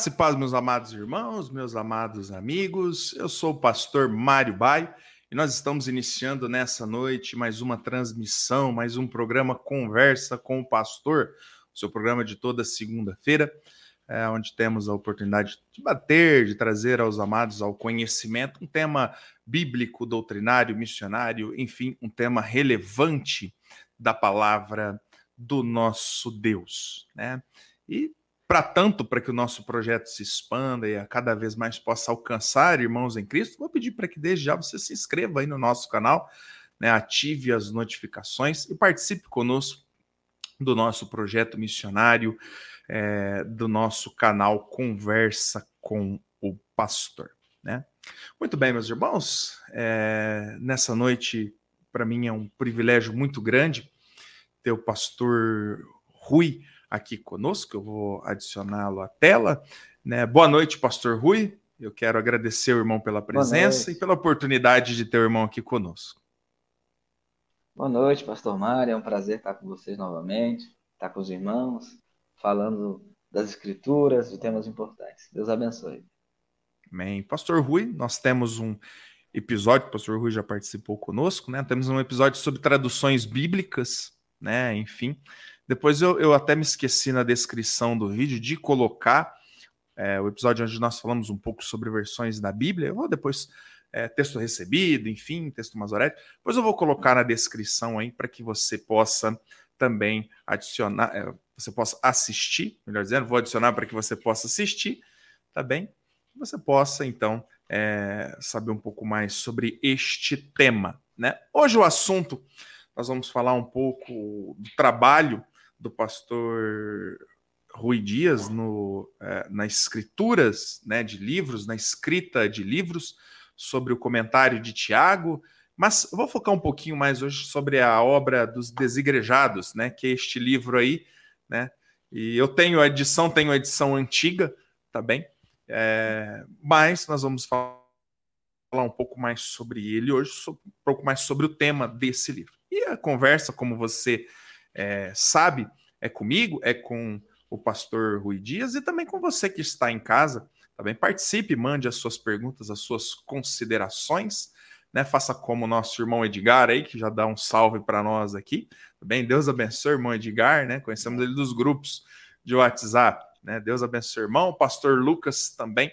Graça e paz, meus amados irmãos, meus amados amigos. Eu sou o pastor Mário Bai e nós estamos iniciando nessa noite mais uma transmissão, mais um programa Conversa com o Pastor, o seu programa de toda segunda-feira, é, onde temos a oportunidade de bater, de trazer aos amados ao conhecimento um tema bíblico, doutrinário, missionário, enfim, um tema relevante da palavra do nosso Deus, né? E para tanto, para que o nosso projeto se expanda e a cada vez mais possa alcançar irmãos em Cristo, vou pedir para que desde já você se inscreva aí no nosso canal, né, ative as notificações e participe conosco do nosso projeto missionário, é, do nosso canal Conversa com o Pastor. Né? Muito bem, meus irmãos, é, nessa noite, para mim é um privilégio muito grande ter o pastor Rui aqui conosco. Eu vou adicioná-lo à tela. Né? Boa noite, Pastor Rui. Eu quero agradecer o irmão pela presença e pela oportunidade de ter o irmão aqui conosco. Boa noite, Pastor Mário. É um prazer estar com vocês novamente, estar com os irmãos, falando das Escrituras, de temas importantes. Deus abençoe. Amém. Pastor Rui, nós temos um episódio, o pastor Rui já participou conosco, né? Temos um episódio sobre traduções bíblicas, né? Enfim, depois eu, eu até me esqueci na descrição do vídeo de colocar é, o episódio onde nós falamos um pouco sobre versões da Bíblia. Eu vou depois, é, texto recebido, enfim, texto Masorete. Depois eu vou colocar na descrição aí para que você possa também adicionar, é, você possa assistir, melhor dizendo, vou adicionar para que você possa assistir, tá bem? Você possa, então, é, saber um pouco mais sobre este tema. Né? Hoje o assunto, nós vamos falar um pouco do trabalho do pastor Rui Dias no, é, nas escrituras né, de livros, na escrita de livros, sobre o comentário de Tiago, mas vou focar um pouquinho mais hoje sobre a obra dos desigrejados, né, que é este livro aí, né, e eu tenho a edição, tenho a edição antiga, tá bem? É, mas nós vamos falar um pouco mais sobre ele hoje, um pouco mais sobre o tema desse livro. E a conversa, como você é, sabe, é comigo, é com o pastor Rui Dias e também com você que está em casa. Também tá participe, mande as suas perguntas, as suas considerações. Né, faça como o nosso irmão Edgar aí, que já dá um salve para nós aqui. Tá bem, Deus abençoe, irmão Edgar, né? Conhecemos ele dos grupos de WhatsApp, né? Deus abençoe, irmão. O pastor Lucas também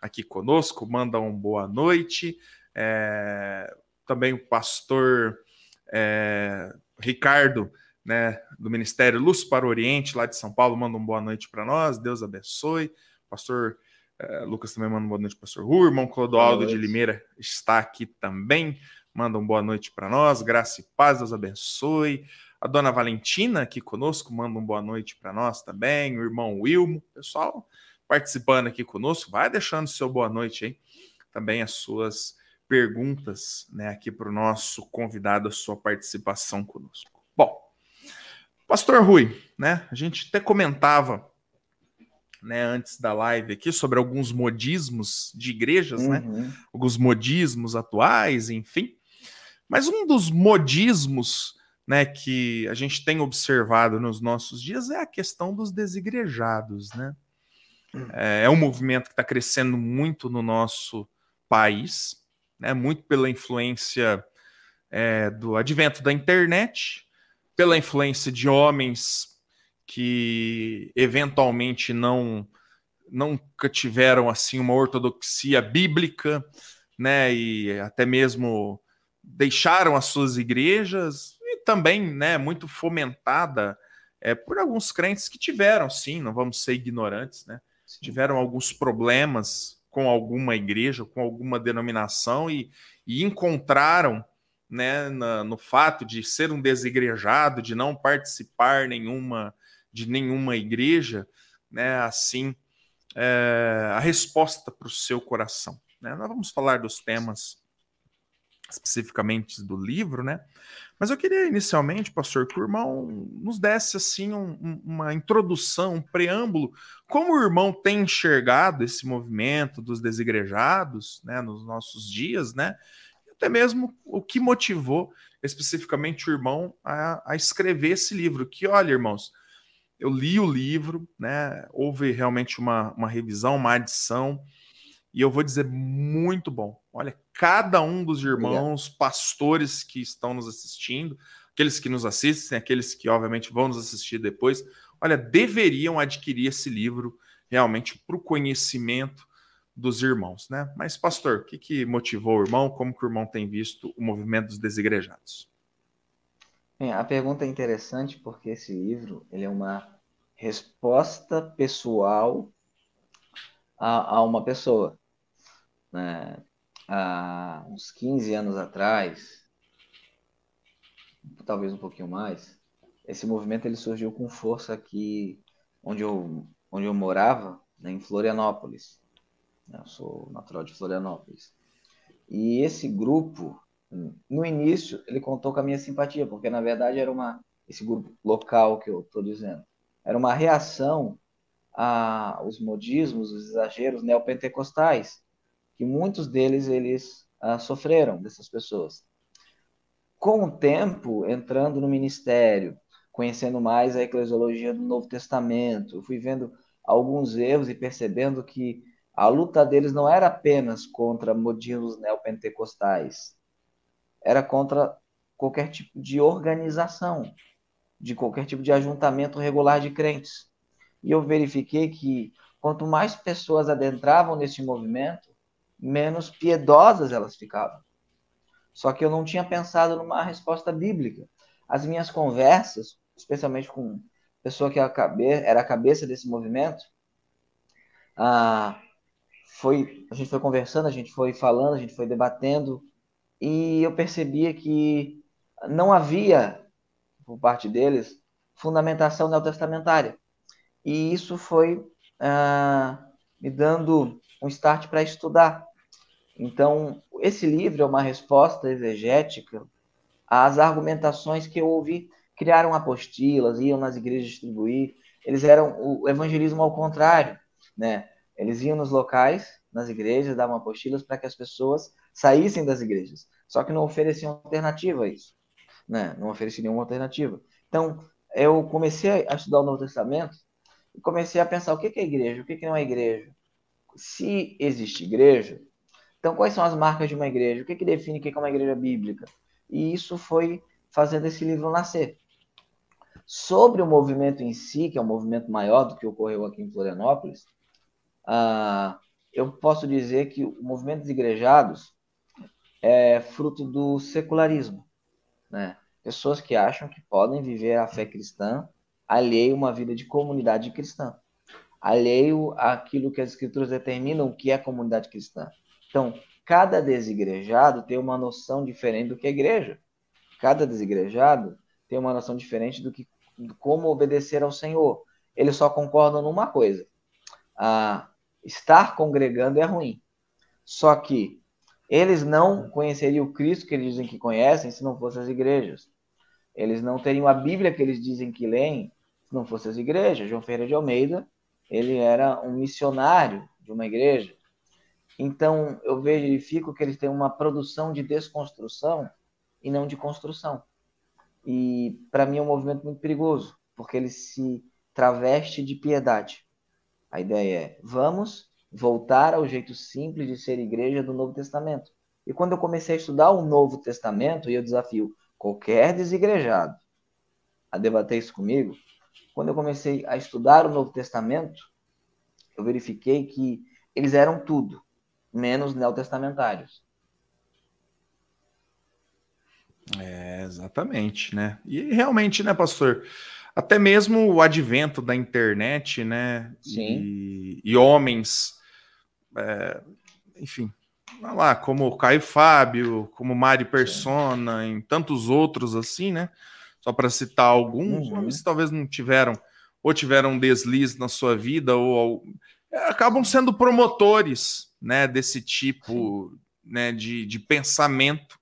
aqui conosco, manda um boa noite. É... Também o pastor é... Ricardo né, do Ministério Luz para o Oriente, lá de São Paulo, manda uma boa noite para nós, Deus abençoe. Pastor eh, Lucas também manda uma boa noite, Pastor Ru, irmão Clodoaldo de Limeira está aqui também, manda uma boa noite para nós, graça e paz, Deus abençoe. A dona Valentina aqui conosco manda uma boa noite para nós também, o irmão Wilmo, pessoal participando aqui conosco, vai deixando seu boa noite aí, também as suas perguntas, né, aqui para o nosso convidado, a sua participação conosco. Pastor Rui, né? A gente até comentava né, antes da live aqui sobre alguns modismos de igrejas, né? uhum. né? Alguns modismos atuais, enfim. Mas um dos modismos né, que a gente tem observado nos nossos dias é a questão dos desigrejados, né? É, é um movimento que está crescendo muito no nosso país, né? Muito pela influência é, do advento da internet, pela influência de homens que eventualmente não nunca tiveram assim uma ortodoxia bíblica, né, e até mesmo deixaram as suas igrejas e também, né, muito fomentada é, por alguns crentes que tiveram, sim, não vamos ser ignorantes, né, tiveram alguns problemas com alguma igreja, com alguma denominação e, e encontraram né, na, no fato de ser um desigrejado, de não participar nenhuma de nenhuma igreja, né, assim é, a resposta para o seu coração. Né? Nós vamos falar dos temas especificamente do livro, né? Mas eu queria inicialmente, pastor, que o irmão nos desse assim um, uma introdução, um preâmbulo, como o irmão tem enxergado esse movimento dos desigrejados, né, nos nossos dias, né? Até mesmo o que motivou especificamente o irmão a, a escrever esse livro. Que, olha, irmãos, eu li o livro, né? Houve realmente uma, uma revisão, uma adição, e eu vou dizer muito bom. Olha, cada um dos irmãos, pastores que estão nos assistindo, aqueles que nos assistem, aqueles que obviamente vão nos assistir depois, olha, deveriam adquirir esse livro realmente para o conhecimento dos irmãos, né? Mas, pastor, o que, que motivou o irmão? Como que o irmão tem visto o movimento dos desigrejados? Bem, a pergunta é interessante porque esse livro ele é uma resposta pessoal a, a uma pessoa. Né? Há uns 15 anos atrás, talvez um pouquinho mais, esse movimento ele surgiu com força aqui onde eu, onde eu morava, né, em Florianópolis. Eu sou natural de Florianópolis. E esse grupo, no início, ele contou com a minha simpatia, porque na verdade era uma esse grupo local que eu estou dizendo, era uma reação aos modismos, os exageros neopentecostais, que muitos deles eles ah, sofreram dessas pessoas. Com o tempo, entrando no ministério, conhecendo mais a eclesiologia do Novo Testamento, fui vendo alguns erros e percebendo que a luta deles não era apenas contra modismos neopentecostais, era contra qualquer tipo de organização, de qualquer tipo de ajuntamento regular de crentes. E eu verifiquei que quanto mais pessoas adentravam nesse movimento, menos piedosas elas ficavam. Só que eu não tinha pensado numa resposta bíblica. As minhas conversas, especialmente com pessoa que era a cabeça desse movimento, ah, foi, a gente foi conversando, a gente foi falando, a gente foi debatendo, e eu percebia que não havia, por parte deles, fundamentação neotestamentária. E isso foi ah, me dando um start para estudar. Então, esse livro é uma resposta exegética às argumentações que eu ouvi. Criaram apostilas, iam nas igrejas distribuir. Eles eram o evangelismo ao contrário, né? Eles iam nos locais, nas igrejas, davam apostilas para que as pessoas saíssem das igrejas. Só que não ofereciam alternativa a isso. Né? Não ofereciam nenhuma alternativa. Então, eu comecei a estudar o Novo Testamento e comecei a pensar o que é igreja, o que não é igreja. Se existe igreja, então quais são as marcas de uma igreja? O que, que define o que é uma igreja bíblica? E isso foi fazendo esse livro nascer. Sobre o movimento em si, que é um movimento maior do que ocorreu aqui em Florianópolis, ah, eu posso dizer que o movimento dos igrejados é fruto do secularismo, né? Pessoas que acham que podem viver a fé cristã alheio a uma vida de comunidade cristã, alheio àquilo que as escrituras determinam que é comunidade cristã. Então, cada desigrejado tem uma noção diferente do que é igreja. Cada desigrejado tem uma noção diferente do que como obedecer ao Senhor. Eles só concordam numa coisa: a estar congregando é ruim. Só que eles não conheceriam o Cristo que eles dizem que conhecem se não fossem as igrejas. Eles não teriam a Bíblia que eles dizem que leem se não fossem as igrejas. João Ferreira de Almeida, ele era um missionário de uma igreja. Então, eu verifico que eles têm uma produção de desconstrução e não de construção. E, para mim, é um movimento muito perigoso, porque ele se traveste de piedade. A ideia é: vamos voltar ao jeito simples de ser igreja do Novo Testamento. E quando eu comecei a estudar o Novo Testamento, e eu desafio qualquer desigrejado a debater isso comigo, quando eu comecei a estudar o Novo Testamento, eu verifiquei que eles eram tudo, menos neotestamentários. É, exatamente, né? E realmente, né, pastor? Até mesmo o advento da internet, né? Sim. E, e homens, é, enfim, lá, como o Caio Fábio, como Mari Persona, Sim. em tantos outros assim, né? Só para citar alguns, uhum. homens talvez não tiveram, ou tiveram um deslize na sua vida, ou, ou acabam sendo promotores, né? Desse tipo, né? De, de pensamento,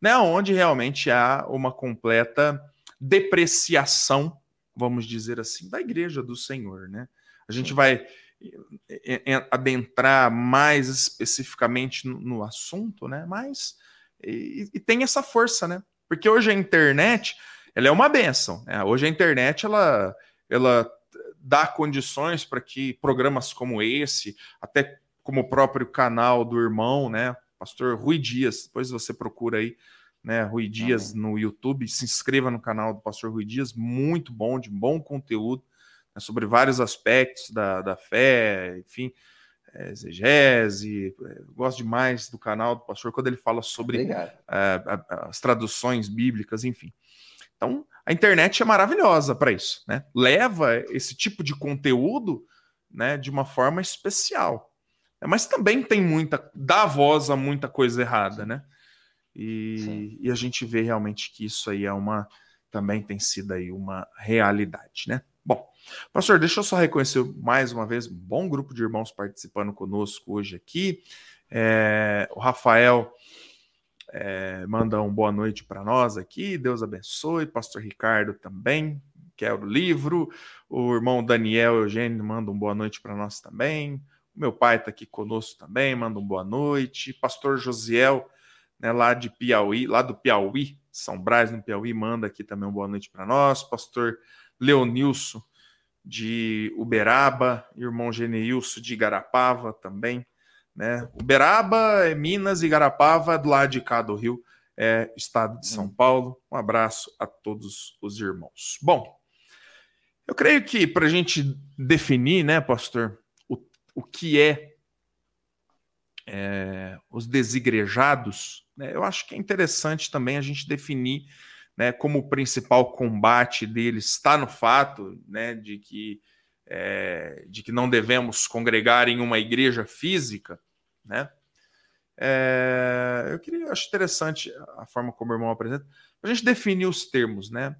né? Onde realmente há uma completa depreciação vamos dizer assim, da igreja do Senhor, né? A gente vai eh, eh, adentrar mais especificamente no, assunto, né? Mas e, e, tem essa força, né? Porque hoje a internet ela é uma benção. Né? Hoje a internet ela, ela dá condições para que programas como esse, até como o próprio canal do irmão, né, pastor Rui Dias, depois você procura aí, né, Rui Dias no YouTube, se inscreva no canal do pastor Rui Dias, muito bom, de bom conteúdo, né, sobre vários aspectos da, da fé, enfim, é, exegese, é, gosto demais do canal do pastor quando ele fala sobre é, as traduções bíblicas, enfim. Então, a internet é maravilhosa para isso, né? Leva esse tipo de conteúdo, né, de uma forma especial. Mas também tem muita, dá voz a muita coisa errada, né? E, e, a gente vê realmente que isso aí é uma, também tem sido aí uma realidade, né? Bom, pastor, deixa eu só reconhecer mais uma vez um bom grupo de irmãos participando conosco hoje aqui. É, o Rafael é, manda um boa noite para nós aqui, Deus abençoe. Pastor Ricardo também, quer o livro. O irmão Daniel Eugênio manda um boa noite para nós também. O meu pai está aqui conosco também, manda um boa noite. Pastor Josiel, né, lá de Piauí, lá do Piauí, São Brás, no Piauí, manda aqui também uma boa noite para nós. Pastor Leonilson, de Uberaba, irmão Geneilson de Igarapava também. Né? Uberaba é Minas e Garapava do lado de cá do Rio, é estado de São hum. Paulo. Um abraço a todos os irmãos. Bom, eu creio que para a gente definir, né, pastor, o, o que é, é os desigrejados, né, eu acho que é interessante também a gente definir né, como o principal combate deles está no fato né, de, que, é, de que não devemos congregar em uma igreja física, né? É, eu queria, acho interessante a forma como o irmão apresenta, a gente definir os termos, né?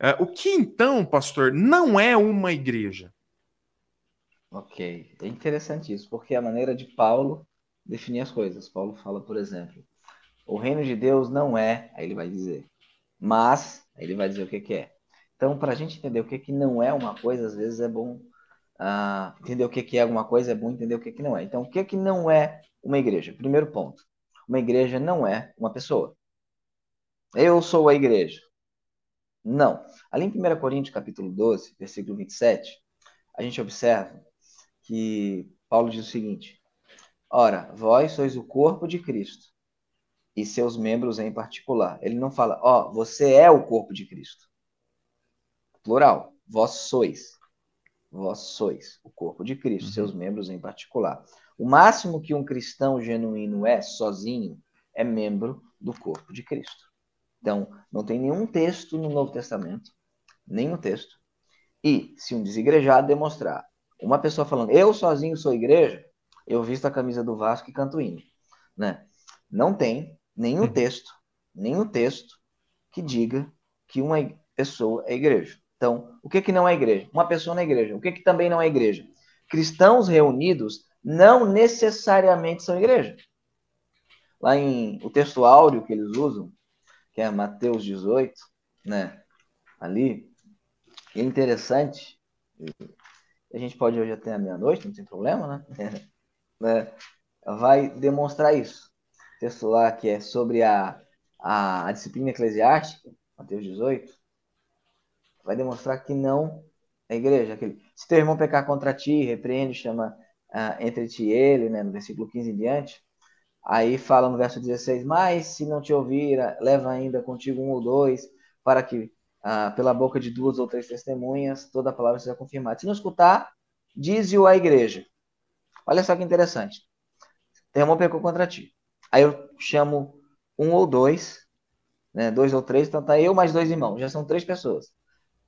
É, o que então, pastor, não é uma igreja? Ok, é interessante isso, porque a maneira de Paulo definir as coisas. Paulo fala, por exemplo, o reino de Deus não é, aí ele vai dizer, mas, aí ele vai dizer o que, que é. Então, para a gente entender o que, que não é uma coisa, às vezes é bom ah, entender o que, que é alguma coisa, é bom entender o que, que não é. Então, o que, que não é uma igreja? Primeiro ponto. Uma igreja não é uma pessoa. Eu sou a igreja. Não. Ali em 1 Coríntios, capítulo 12, versículo 27, a gente observa que Paulo diz o seguinte: Ora, vós sois o corpo de Cristo e seus membros em particular. Ele não fala, ó, oh, você é o corpo de Cristo. Plural, vós sois. Vós sois o corpo de Cristo, uhum. seus membros em particular. O máximo que um cristão genuíno é, sozinho, é membro do corpo de Cristo. Então, não tem nenhum texto no Novo Testamento, nenhum texto. E se um desigrejado demonstrar, uma pessoa falando, eu sozinho sou igreja, eu visto a camisa do Vasco e canto hino. Né? Não tem nenhum uhum. texto, nenhum texto que diga que uma pessoa é igreja. Então, o que, que não é igreja? Uma pessoa na é igreja. O que, que também não é igreja? Cristãos reunidos não necessariamente são igreja. Lá em o texto áureo que eles usam, que é Mateus 18, né? Ali, é interessante. A gente pode hoje até a meia-noite, não tem problema, né? né? Vai demonstrar isso. O texto lá que é sobre a, a, a disciplina eclesiástica, Mateus 18, vai demonstrar que não é igreja. Aquele, se teu irmão pecar contra ti, repreende, chama uh, entre ti e ele, né, no versículo 15 em diante. Aí fala no verso 16: Mas se não te ouvir, leva ainda contigo um ou dois, para que uh, pela boca de duas ou três testemunhas toda a palavra seja confirmada. Se não escutar, dize-o à igreja. Olha só que interessante. Teu irmão pecou contra ti. Aí eu chamo um ou dois, né, dois ou três, então tá eu mais dois irmãos, já são três pessoas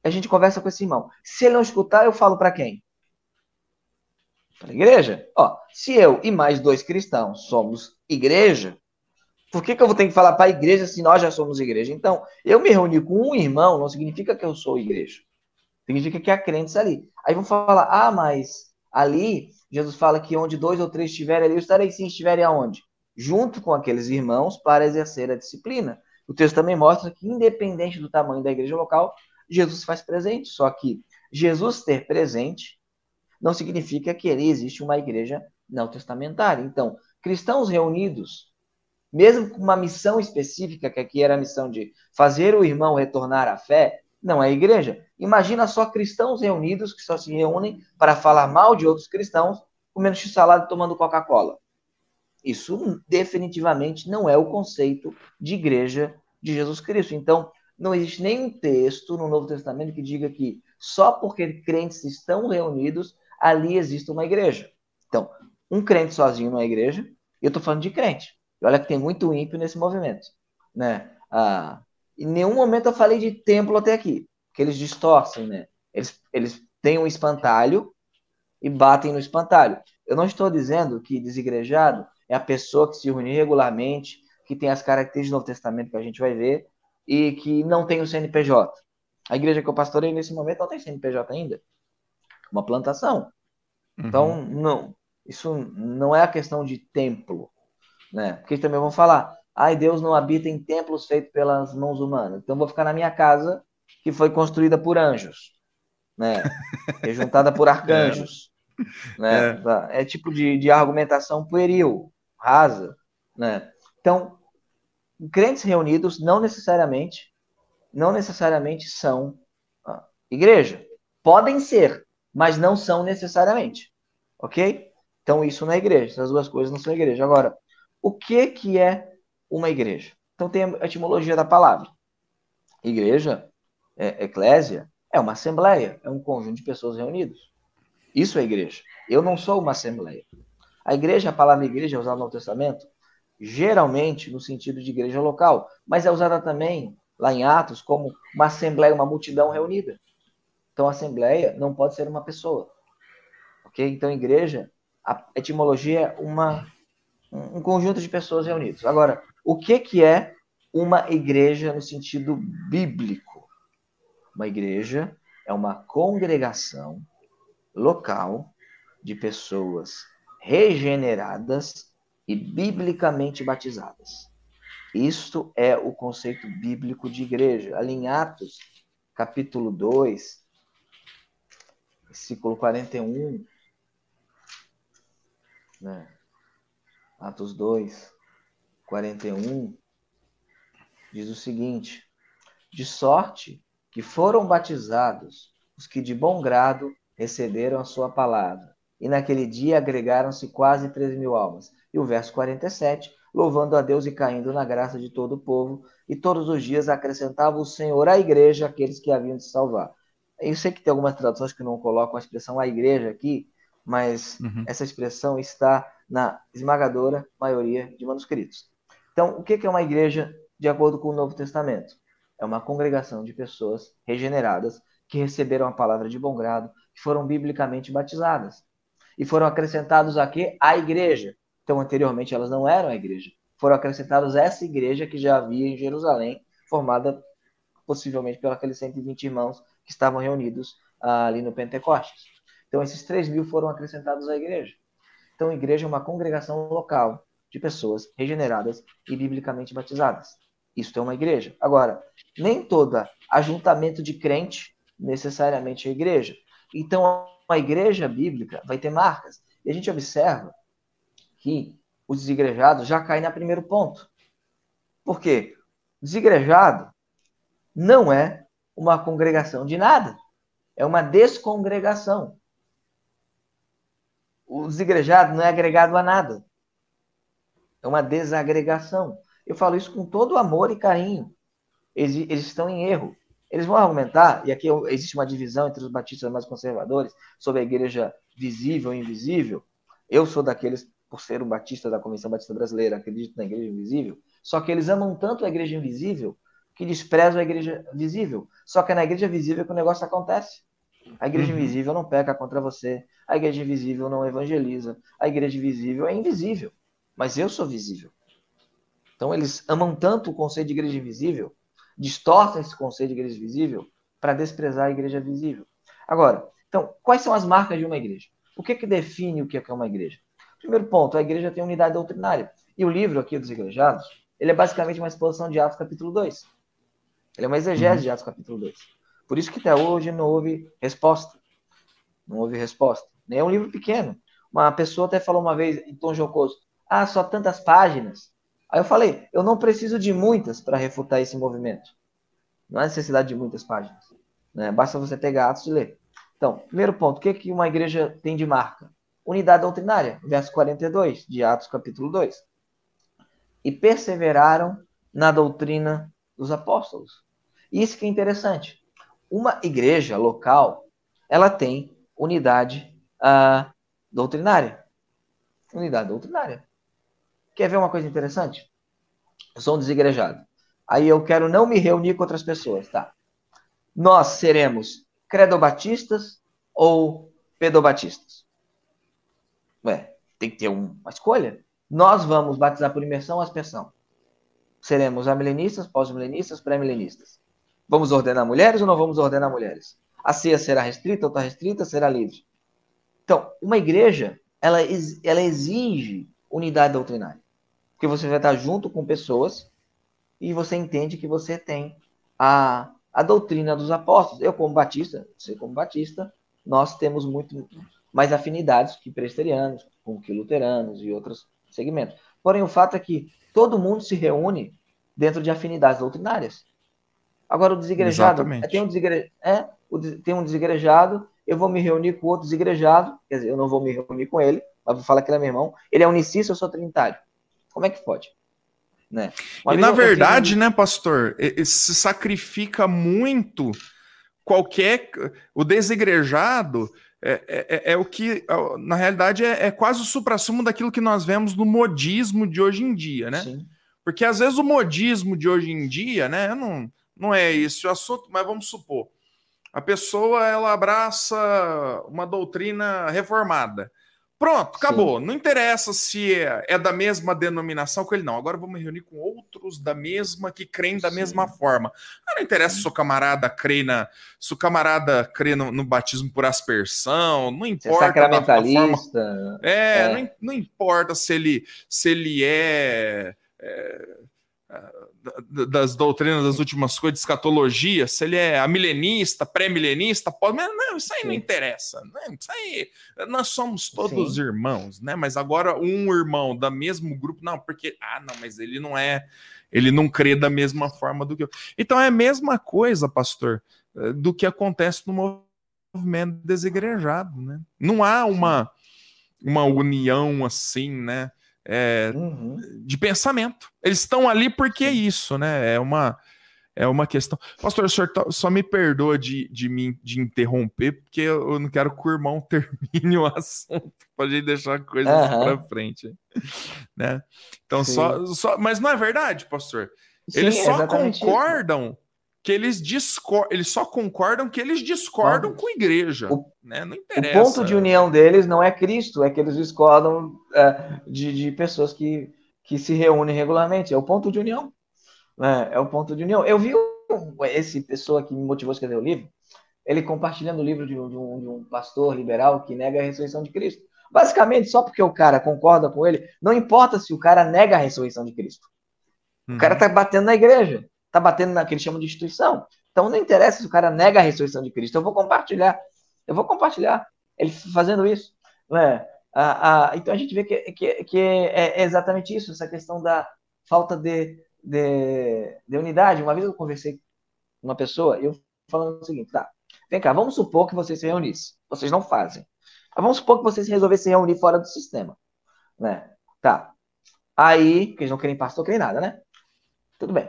a gente conversa com esse irmão. Se ele não escutar, eu falo para quem? Para a igreja. Ó, se eu e mais dois cristãos somos igreja, por que, que eu vou ter que falar para a igreja se nós já somos igreja? Então, eu me reunir com um irmão não significa que eu sou igreja. Significa que há crentes ali. Aí vão falar, ah, mas ali Jesus fala que onde dois ou três estiverem ali, eu estarei sim, estiverem aonde? Junto com aqueles irmãos para exercer a disciplina. O texto também mostra que, independente do tamanho da igreja local, Jesus faz presente. Só que Jesus ter presente não significa que ali existe uma igreja não testamentária. Então, cristãos reunidos, mesmo com uma missão específica, que aqui era a missão de fazer o irmão retornar à fé, não é igreja. Imagina só cristãos reunidos que só se reúnem para falar mal de outros cristãos, comendo x-salada e tomando Coca-Cola. Isso definitivamente não é o conceito de igreja de Jesus Cristo. Então, não existe nenhum texto no Novo Testamento que diga que só porque crentes estão reunidos, ali existe uma igreja. Então, um crente sozinho não é igreja, e eu estou falando de crente. E olha que tem muito ímpio nesse movimento. Né? Ah, em nenhum momento eu falei de templo até aqui, que eles distorcem, né? Eles, eles têm um espantalho e batem no espantalho. Eu não estou dizendo que desigrejado é a pessoa que se reúne regularmente, que tem as características do Novo Testamento que a gente vai ver e que não tem o CNPJ. A igreja que eu pastorei nesse momento não tem CNPJ ainda. Uma plantação. Então, uhum. não. Isso não é a questão de templo. Né? Porque também vão falar, ai, Deus não habita em templos feitos pelas mãos humanas. Então, vou ficar na minha casa, que foi construída por anjos. Né? Rejuntada por arcanjos. É. Né? É. é tipo de, de argumentação pueril, rasa. Né? Então, crentes reunidos não necessariamente não necessariamente são igreja. Podem ser, mas não são necessariamente. Ok? Então isso não é igreja. Essas duas coisas não são igreja. Agora, o que, que é uma igreja? Então tem a etimologia da palavra. Igreja, é, eclésia, é uma assembleia, é um conjunto de pessoas reunidas. Isso é igreja. Eu não sou uma assembleia. A igreja, a palavra igreja usada no Novo Testamento, geralmente no sentido de igreja local, mas é usada também lá em Atos como uma assembleia, uma multidão reunida. Então, a assembleia não pode ser uma pessoa. Ok? Então, igreja, a etimologia é uma, um conjunto de pessoas reunidas. Agora, o que, que é uma igreja no sentido bíblico? Uma igreja é uma congregação local de pessoas regeneradas e biblicamente batizadas. Isto é o conceito bíblico de igreja. Ali em Atos, capítulo 2, versículo 41, né? Atos 2, 41, diz o seguinte: De sorte que foram batizados os que de bom grado receberam a sua palavra. E naquele dia agregaram-se quase três mil almas. E o verso 47 louvando a Deus e caindo na graça de todo o povo, e todos os dias acrescentava o Senhor à igreja aqueles que haviam de salvar. Eu sei que tem algumas traduções que não colocam a expressão a igreja aqui, mas uhum. essa expressão está na esmagadora maioria de manuscritos. Então, o que é uma igreja de acordo com o Novo Testamento? É uma congregação de pessoas regeneradas que receberam a palavra de bom grado, que foram biblicamente batizadas e foram acrescentados aqui à igreja. Então, anteriormente, elas não eram a igreja. Foram acrescentados essa igreja que já havia em Jerusalém, formada possivelmente pelos aqueles 120 irmãos que estavam reunidos ah, ali no Pentecostes. Então, esses 3 mil foram acrescentados à igreja. Então, igreja é uma congregação local de pessoas regeneradas e biblicamente batizadas. Isso é uma igreja. Agora, nem todo ajuntamento de crente necessariamente é igreja. Então, a igreja bíblica vai ter marcas. E a gente observa que os desigrejados já caem no primeiro ponto. Por quê? Desigrejado não é uma congregação de nada, é uma descongregação. O desigrejado não é agregado a nada, é uma desagregação. Eu falo isso com todo amor e carinho. Eles, eles estão em erro. Eles vão argumentar, e aqui existe uma divisão entre os batistas mais conservadores sobre a igreja visível e invisível. Eu sou daqueles por ser um batista da Convenção Batista Brasileira, acredito na igreja invisível, só que eles amam tanto a igreja invisível que desprezam a igreja visível. Só que é na igreja visível que o negócio acontece. A igreja uhum. invisível não peca contra você, a igreja invisível não evangeliza, a igreja invisível é invisível, mas eu sou visível. Então eles amam tanto o conceito de igreja invisível, distorcem esse conceito de igreja visível para desprezar a igreja visível. Agora, então, quais são as marcas de uma igreja? O que, que define o que é uma igreja? Primeiro ponto, a igreja tem unidade doutrinária. E o livro aqui dos igrejados, ele é basicamente uma exposição de Atos capítulo 2. Ele é uma exegese uhum. de Atos capítulo 2. Por isso que até hoje não houve resposta. Não houve resposta. Nem é um livro pequeno. Uma pessoa até falou uma vez em tom jocoso: Ah, só tantas páginas. Aí eu falei: Eu não preciso de muitas para refutar esse movimento. Não há necessidade de muitas páginas. Né? Basta você pegar Atos e ler. Então, primeiro ponto, o que, que uma igreja tem de marca? Unidade doutrinária, verso 42 de Atos capítulo 2. E perseveraram na doutrina dos apóstolos. Isso que é interessante. Uma igreja local, ela tem unidade uh, doutrinária. Unidade doutrinária. Quer ver uma coisa interessante? Eu sou um desigrejado. Aí eu quero não me reunir com outras pessoas, tá? Nós seremos credobatistas ou pedobatistas? Ué, tem que ter uma escolha. Nós vamos batizar por imersão ou aspersão? Seremos amilenistas, pós-milenistas, pré-milenistas? Vamos ordenar mulheres ou não vamos ordenar mulheres? A ceia será restrita ou está restrita? Será livre? Então, uma igreja, ela, ela exige unidade doutrinária. Porque você vai estar junto com pessoas e você entende que você tem a, a doutrina dos apóstolos. Eu, como batista, você como batista, nós temos muito mais afinidades que presterianos, com que luteranos e outros segmentos. Porém, o fato é que todo mundo se reúne dentro de afinidades doutrinárias. Agora, o desigrejado. Tem um, desigre, é, tem um desigrejado, eu vou me reunir com outro desigrejado, quer dizer, eu não vou me reunir com ele, mas vou falar que ele é meu irmão. Ele é unicista, eu sou trinitário. Como é que pode? Né? e na verdade, né, pastor, se sacrifica muito qualquer. O desigrejado é, é, é, é o que, na realidade, é, é quase o supra-sumo daquilo que nós vemos no modismo de hoje em dia, né? Sim. Porque às vezes o modismo de hoje em dia, né, não, não é esse o assunto, mas vamos supor. A pessoa ela abraça uma doutrina reformada. Pronto, acabou. Sim. Não interessa se é, é, da mesma denominação com ele, não. Agora vamos reunir com outros da mesma que creem da Sim. mesma forma. Ah, não interessa se o camarada crê na. Se o camarada crê no, no batismo por aspersão, não importa. É sacramentalista. É, é. Não, não, importa se ele, se ele é, é das doutrinas das últimas coisas, de escatologia, se ele é amilenista, pré-milenista, pode, mas não, isso aí Sim. não interessa, né? Isso aí, nós somos todos Sim. irmãos, né? Mas agora um irmão da mesmo grupo, não, porque ah, não, mas ele não é, ele não crê da mesma forma do que eu. Então é a mesma coisa, pastor, eh, do que acontece no movimento desegrejado, né? Não há uma uma união assim, né? É, uhum. de pensamento. Eles estão ali porque é isso, né? É uma, é uma questão. Pastor, o senhor tá, só me perdoa de, de me de interromper, porque eu não quero que o irmão termine o assunto para gente deixar coisas uhum. para frente. Né? Então, só, só. Mas não é verdade, pastor. Sim, Eles só concordam. Isso que eles discordam, eles só concordam que eles discordam com a igreja. O, né? Não interessa. O ponto de união deles não é Cristo, é que eles discordam é, de, de pessoas que, que se reúnem regularmente. É o ponto de união. Né? É o ponto de união. Eu vi esse pessoa que me motivou a escrever o livro, ele compartilhando o livro de um, de um, de um pastor liberal que nega a ressurreição de Cristo. Basicamente, só porque o cara concorda com ele, não importa se o cara nega a ressurreição de Cristo. O cara está uhum. batendo na igreja está batendo naquele que de instituição. Então não interessa se o cara nega a ressurreição de Cristo. Eu vou compartilhar. Eu vou compartilhar ele fazendo isso. Né? Ah, ah, então a gente vê que, que, que é exatamente isso, essa questão da falta de, de, de unidade. Uma vez eu conversei com uma pessoa eu falando o seguinte, tá, vem cá, vamos supor que vocês se reunissem. Vocês não fazem. Mas vamos supor que vocês resolvessem se reunir fora do sistema. Né? Tá. Aí, que eles não querem pastor, querem nada, né? Tudo bem.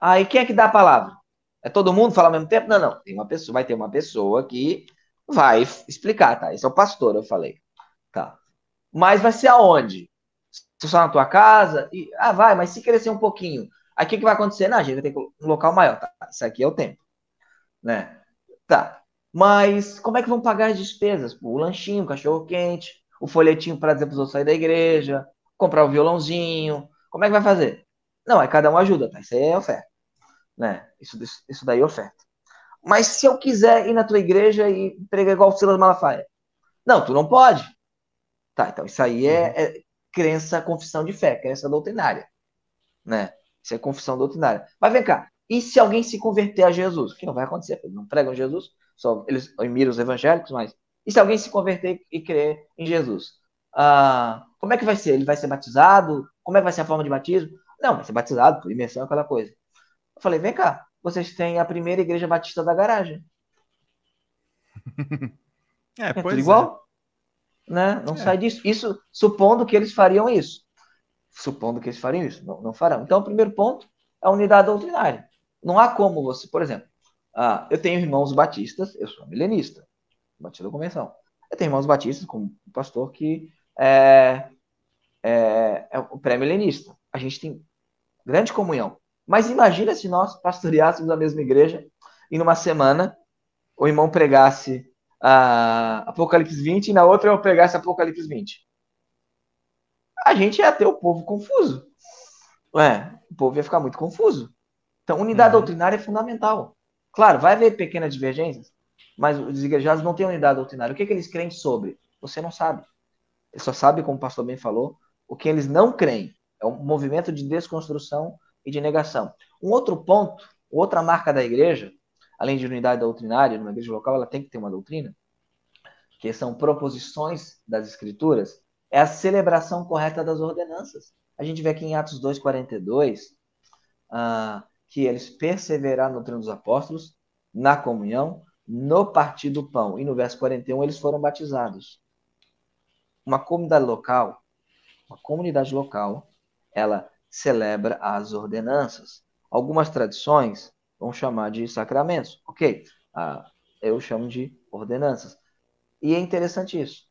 Aí quem é que dá a palavra? É todo mundo falar ao mesmo tempo? Não, não. Tem uma pessoa, vai ter uma pessoa que vai explicar, tá? Esse é o pastor, eu falei. Tá. Mas vai ser aonde? Só na tua casa? E, ah, vai, mas se crescer um pouquinho. Aí o que, que vai acontecer? Não, a gente vai ter um local maior, tá? Isso aqui é o tempo. Né? Tá. Mas como é que vão pagar as despesas? o lanchinho, o cachorro quente, o folhetinho para dizer para os outros sair da igreja, comprar o violãozinho. Como é que vai fazer? Não, é cada um ajuda, tá? Isso aí é oferta. Né? Isso, isso daí é oferta. Mas se eu quiser ir na tua igreja e pregar igual o Silas Malafaia? Não, tu não pode. Tá, então isso aí é, uhum. é crença, confissão de fé, crença doutrinária. Né? Isso é confissão doutrinária. Mas vem cá, e se alguém se converter a Jesus? O que não vai acontecer, eles não pregam Jesus, só eles miram os evangélicos, mas. E se alguém se converter e crer em Jesus? Ah, como é que vai ser? Ele vai ser batizado? Como é que vai ser a forma de batismo? Não, vai ser batizado por imersão, aquela coisa. Eu falei, vem cá, vocês têm a primeira igreja batista da garagem. é, é tudo é. igual. É. Né? Não é. sai disso. Isso supondo que eles fariam isso. Supondo que eles fariam isso. Não, não farão. Então, o primeiro ponto é a unidade doutrinária. Não há como você, por exemplo, ah, eu tenho irmãos batistas, eu sou milenista, batista da convenção. Eu tenho irmãos batistas, como um pastor que é, é, é o pré-milenista. A gente tem grande comunhão. Mas imagina se nós pastoreássemos a mesma igreja e numa semana o irmão pregasse uh, Apocalipse 20 e na outra eu pregasse Apocalipse 20. A gente ia ter o povo confuso. Ué, o povo ia ficar muito confuso. Então, unidade uhum. doutrinária é fundamental. Claro, vai haver pequenas divergências, mas os igrejados não têm unidade doutrinária. O que, é que eles creem sobre? Você não sabe. Ele só sabe, como o pastor bem falou, o que eles não creem. É um movimento de desconstrução e de negação. Um outro ponto, outra marca da igreja, além de unidade doutrinária, numa igreja local, ela tem que ter uma doutrina, que são proposições das escrituras, é a celebração correta das ordenanças. A gente vê aqui em Atos 2,42 uh, que eles perseveraram no treino dos apóstolos, na comunhão, no partir do pão. E no verso 41 eles foram batizados. Uma comunidade local, uma comunidade local, ela celebra as ordenanças. Algumas tradições vão chamar de sacramentos, ok? Ah, eu chamo de ordenanças. E é interessante isso.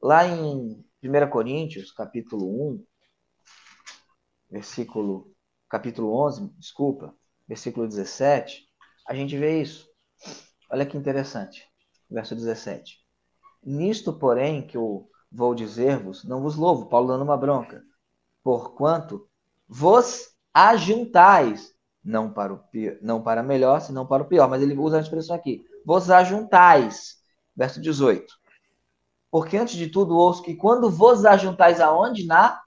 Lá em 1 Coríntios, capítulo 1, versículo, capítulo 11, desculpa, versículo 17, a gente vê isso. Olha que interessante, verso 17. Nisto, porém, que eu vou dizer-vos, não vos louvo, Paulo dando uma bronca, porquanto vos ajuntais, não para o pior, não para melhor, senão para o pior, mas ele usa a expressão aqui, vos ajuntais, verso 18. Porque antes de tudo ouço que quando vos ajuntais aonde? Na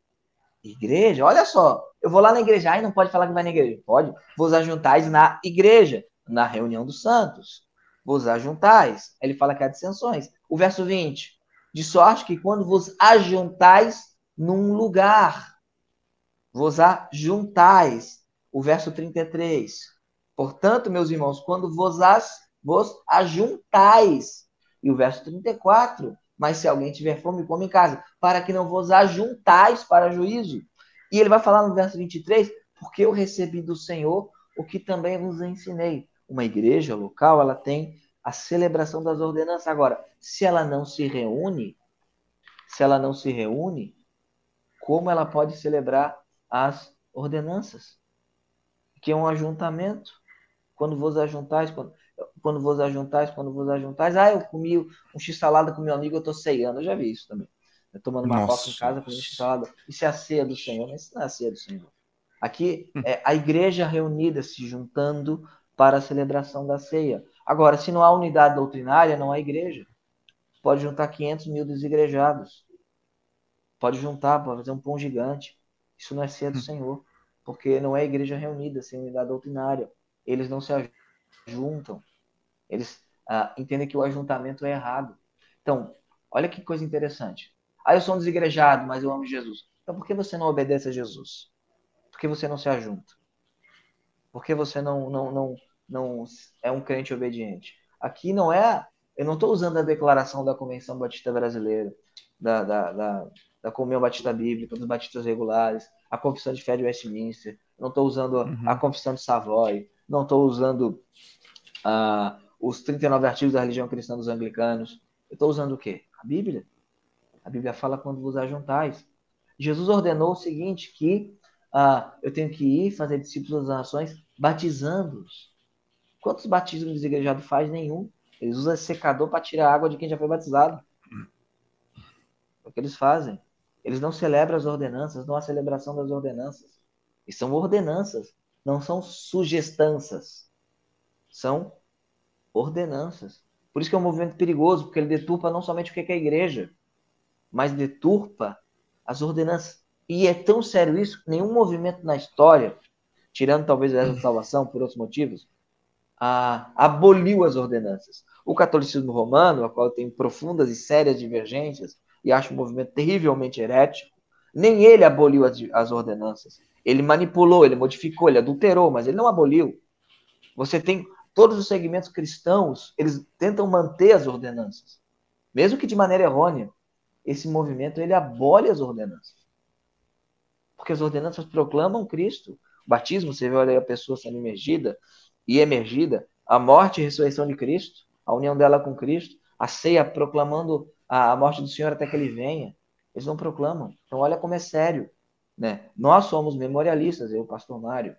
igreja. Olha só, eu vou lá na igreja, aí não pode falar que vai na igreja. Pode. Vos ajuntais na igreja, na reunião dos santos. Vos ajuntais. Ele fala que há dissensões. O verso 20. De sorte que quando vos ajuntais num lugar, vos ajuntais. O verso 33. Portanto, meus irmãos, quando vos, as, vos ajuntais. E o verso 34 mas se alguém tiver fome, come em casa, para que não vos ajuntais para juízo. E ele vai falar no verso 23, porque eu recebi do Senhor o que também vos ensinei. Uma igreja local, ela tem a celebração das ordenanças. Agora, se ela não se reúne, se ela não se reúne, como ela pode celebrar as ordenanças? Que é um ajuntamento. Quando vos ajuntais, quando quando vos ajuntais, quando vos ajuntais. Ah, eu comi um x-salada com meu amigo, eu tô ceando. Eu já vi isso também. Eu tomando uma coca em casa, comendo x-salada. Isso é a ceia do Senhor, mas isso não é a ceia do Senhor. Aqui hum. é a igreja reunida se juntando para a celebração da ceia. Agora, se não há unidade doutrinária, não há igreja. Pode juntar 500 mil desigrejados. Pode juntar, pode fazer um pão gigante. Isso não é ceia do hum. Senhor. Porque não é igreja reunida, sem unidade doutrinária. Eles não se ajuntam. Eles ah, entendem que o ajuntamento é errado. Então, olha que coisa interessante. Ah, eu sou um desigrejado, mas eu amo Jesus. Então, por que você não obedece a Jesus? Por que você não se ajunta? Por que você não, não, não, não é um crente obediente? Aqui não é. Eu não estou usando a declaração da Convenção Batista Brasileira, da, da, da, da Comunhão Batista Bíblica, dos batistas regulares, a Confissão de Fé de Westminster, não estou usando uhum. a Confissão de Savoy, não estou usando a os 39 artigos da religião cristã dos anglicanos. Eu estou usando o quê? A Bíblia. A Bíblia fala quando vos ajuntais. Jesus ordenou o seguinte, que ah, eu tenho que ir fazer discípulos das nações, batizando-os. Quantos batismos desigrejados faz? Nenhum. Eles usam secador para tirar a água de quem já foi batizado. É o que eles fazem. Eles não celebram as ordenanças, não há celebração das ordenanças. E são ordenanças, não são sugestanças. São ordenanças. Por isso que é um movimento perigoso, porque ele deturpa não somente o que é a igreja, mas deturpa as ordenanças. E é tão sério isso que nenhum movimento na história, tirando talvez essa salvação por outros motivos, a, aboliu as ordenanças. O catolicismo romano, a qual tem profundas e sérias divergências, e acho um movimento terrivelmente herético, nem ele aboliu as, as ordenanças. Ele manipulou, ele modificou, ele adulterou, mas ele não aboliu. Você tem todos os segmentos cristãos, eles tentam manter as ordenanças, mesmo que de maneira errônea. Esse movimento ele abole as ordenanças. Porque as ordenanças proclamam Cristo. O batismo, você vê olha, a pessoa sendo emergida e emergida, a morte e ressurreição de Cristo, a união dela com Cristo, a ceia proclamando a, morte do Senhor até que ele venha. Eles não proclamam. Então, olha como é sério. Né? Nós somos memorialistas, eu, pastor Mário,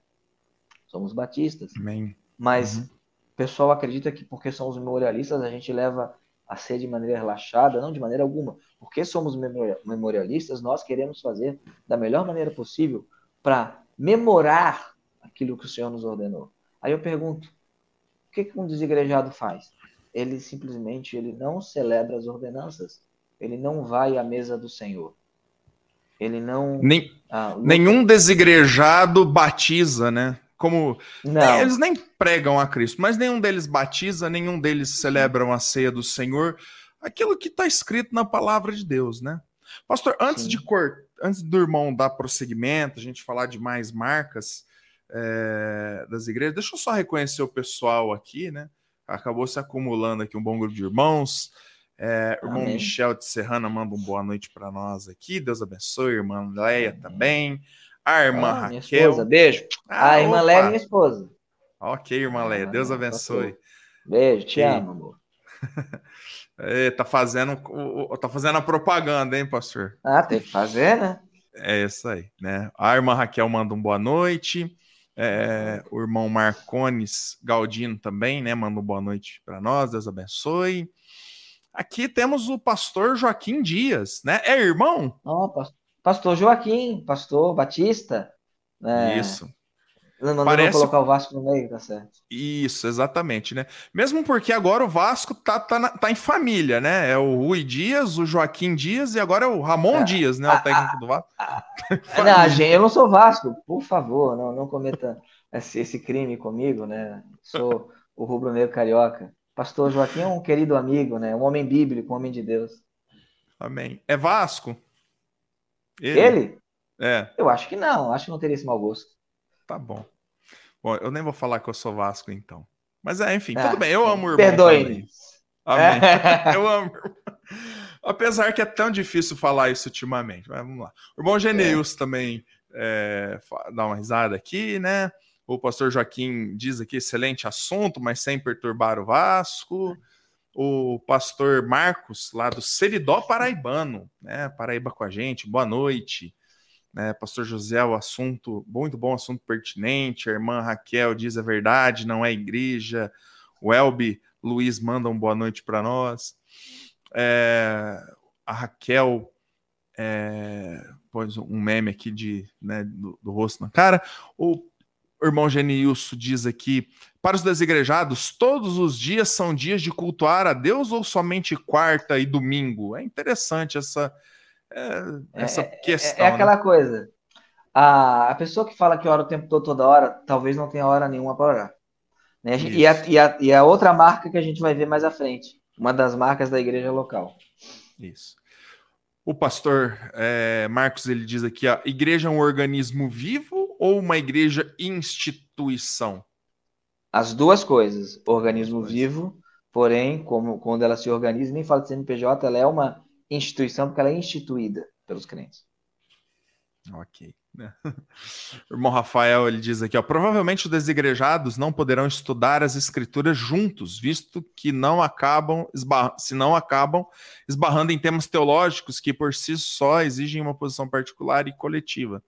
somos batistas. Amém. Mas uhum. o pessoal acredita que porque somos memorialistas, a gente leva a ser de maneira relaxada, não de maneira alguma. Porque somos memorialistas, nós queremos fazer da melhor maneira possível para memorar aquilo que o Senhor nos ordenou. Aí eu pergunto, o que, que um desigrejado faz? Ele simplesmente ele não celebra as ordenanças, ele não vai à mesa do Senhor. Ele não. Nem, ah, nenhum desigrejado batiza, né? Como não. eles nem pregam a Cristo, mas nenhum deles batiza, nenhum deles celebram a ceia do Senhor, aquilo que está escrito na palavra de Deus, né? Pastor, antes Sim. de cor, antes do irmão dar prosseguimento, a gente falar de mais marcas é, das igrejas, deixa eu só reconhecer o pessoal aqui, né? Acabou se acumulando aqui um bom grupo de irmãos. É, irmão Michel de Serrana manda um boa noite para nós aqui. Deus abençoe, irmã Leia Amém. também. A irmã ah, Raquel. Esposa, beijo. Ah, a irmã Leia é minha esposa. Ok, irmã Leia. Deus ah, abençoe. Beijo, te amo, amor. é, tá fazendo, tá fazendo a propaganda, hein, pastor? Ah, tem que fazer, né? É isso aí, né? A irmã Raquel manda um boa noite. É, o irmão Marcones Galdino também, né? Manda boa noite para nós. Deus abençoe. Aqui temos o pastor Joaquim Dias, né? É irmão? Oh, pastor. Joaquim, pastor Batista. É... Isso. Não, não Parece... colocar o Vasco no meio, tá certo. Isso, exatamente, né? Mesmo porque agora o Vasco tá, tá, na, tá em família, né? É o Rui Dias, o Joaquim Dias e agora é o Ramon é, Dias, né? o técnico do Vasco. não, gente, eu não sou Vasco, por favor, não, não cometa esse, esse crime comigo, né? Sou o rubro-negro carioca. Pastor Joaquim é um querido amigo, né? Um homem bíblico, um homem de Deus. Amém. É Vasco? Ele? Ele? É. Eu acho que não, acho que não teria esse mau gosto. Tá bom. Bom, eu nem vou falar que eu sou Vasco, então. Mas é, enfim, ah, tudo bem. Eu amo o irmão. Perdoe. Amém. eu amo. Apesar que é tão difícil falar isso ultimamente. Mas vamos lá. O irmão Geneus é. também é, dá uma risada aqui, né? O pastor Joaquim diz aqui: excelente assunto, mas sem perturbar o Vasco o pastor Marcos, lá do Seridó Paraibano, né? Paraíba com a gente, boa noite. Né, pastor José, o assunto, muito bom assunto pertinente. A irmã Raquel diz a verdade, não é igreja. O Elbi Luiz manda um boa noite para nós. É, a Raquel é, pôs um meme aqui de, né, do, do rosto na cara. O irmão Genilson diz aqui: para os desigrejados, todos os dias são dias de cultuar a Deus ou somente quarta e domingo? É interessante essa, é, essa é, questão. É, é aquela né? coisa. A, a pessoa que fala que ora o tempo todo, toda hora, talvez não tenha hora nenhuma para orar. Né? E, a, e, a, e a outra marca que a gente vai ver mais à frente, uma das marcas da igreja local. Isso. O pastor é, Marcos ele diz aqui: a igreja é um organismo vivo ou uma igreja instituição? As duas coisas. Organismo vivo, porém, como quando ela se organiza, nem fala de CNPJ, ela é uma instituição porque ela é instituída pelos crentes. Ok. O irmão Rafael ele diz aqui: ó, provavelmente os desigrejados não poderão estudar as escrituras juntos, visto que não acabam se não acabam esbarrando em temas teológicos que por si só exigem uma posição particular e coletiva.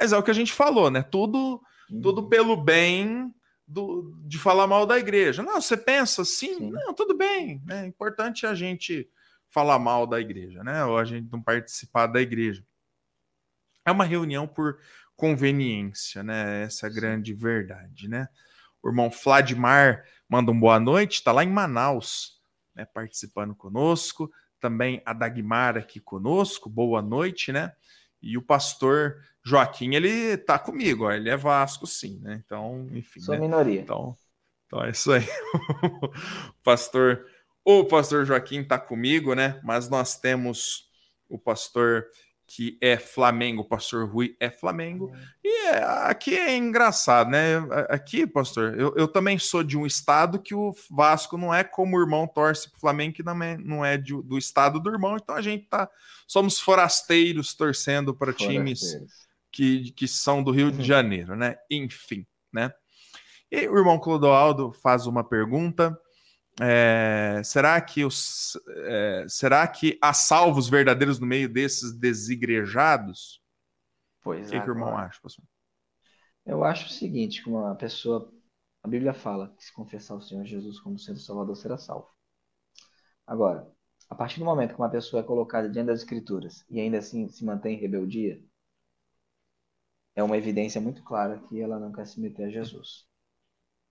Mas é o que a gente falou, né? Tudo, uhum. tudo pelo bem do, de falar mal da igreja. Não, você pensa assim, Sim. não, tudo bem. É né? importante a gente falar mal da igreja, né? Ou a gente não participar da igreja. É uma reunião por conveniência, né? Essa é a grande verdade, né? O irmão Vladimar manda um boa noite, está lá em Manaus, né, participando conosco. Também a Dagmar aqui conosco, boa noite, né? E o pastor Joaquim, ele tá comigo, ó, ele é Vasco, sim, né? Então, enfim. Sou né? minoria. Então, então é isso aí. o pastor, o pastor Joaquim tá comigo, né? Mas nós temos o pastor que é Flamengo, o pastor Rui é Flamengo. E é, aqui é engraçado, né? Aqui, pastor, eu, eu, também sou de um estado que o Vasco não é como o irmão torce para o Flamengo, que não é, não é de, do estado do irmão, então a gente tá. Somos forasteiros torcendo para times que, que são do Rio de uhum. Janeiro, né? Enfim, né? E o irmão Clodoaldo faz uma pergunta. É, será que os, é, será que há salvos verdadeiros no meio desses desigrejados? Pois o que, que o irmão acha, pastor? Eu acho o seguinte, como uma pessoa, a Bíblia fala que se confessar o Senhor Jesus como sendo Salvador será salvo. Agora, a partir do momento que uma pessoa é colocada diante das Escrituras e ainda assim se mantém em rebeldia, é uma evidência muito clara que ela não quer se meter a Jesus.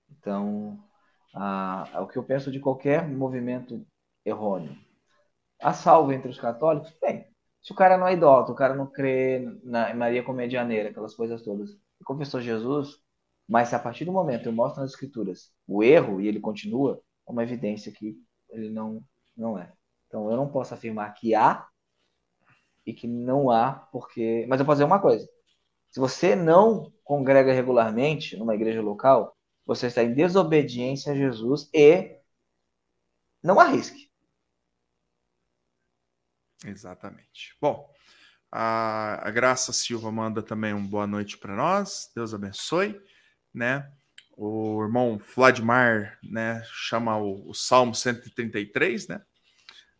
Então, ah, é o que eu penso de qualquer movimento errôneo. A salvo entre os católicos? Bem, se o cara não é idólatra, o cara não crê na Maria como medianeira, aquelas coisas todas, e confessou Jesus, mas se a partir do momento eu mostro nas escrituras o erro e ele continua, é uma evidência que ele não, não é. Então eu não posso afirmar que há e que não há, porque. Mas eu posso dizer uma coisa: se você não congrega regularmente numa igreja local, você está em desobediência a Jesus e não arrisque. Exatamente. Bom, a, Graça Silva manda também uma boa noite para nós. Deus abençoe, né? O irmão Vladimir, né, chama o, o Salmo 133, né?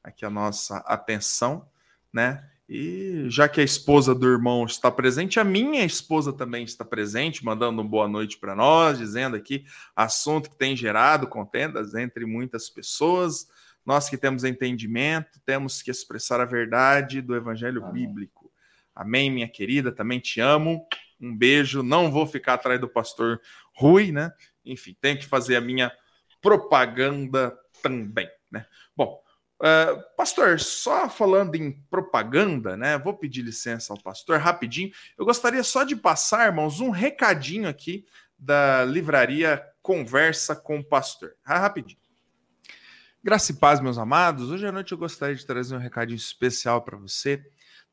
Aqui a nossa atenção, né? E já que a esposa do irmão está presente, a minha esposa também está presente, mandando uma boa noite para nós, dizendo aqui assunto que tem gerado contendas entre muitas pessoas. Nós que temos entendimento, temos que expressar a verdade do evangelho Amém. bíblico. Amém, minha querida, também te amo. Um beijo. Não vou ficar atrás do pastor Rui, né? Enfim, tenho que fazer a minha propaganda também, né? Bom, Uh, pastor, só falando em propaganda, né? Vou pedir licença ao pastor rapidinho. Eu gostaria só de passar, irmãos, um recadinho aqui da livraria Conversa com o Pastor. Ah, rapidinho. Graça e paz, meus amados. Hoje à noite eu gostaria de trazer um recadinho especial para você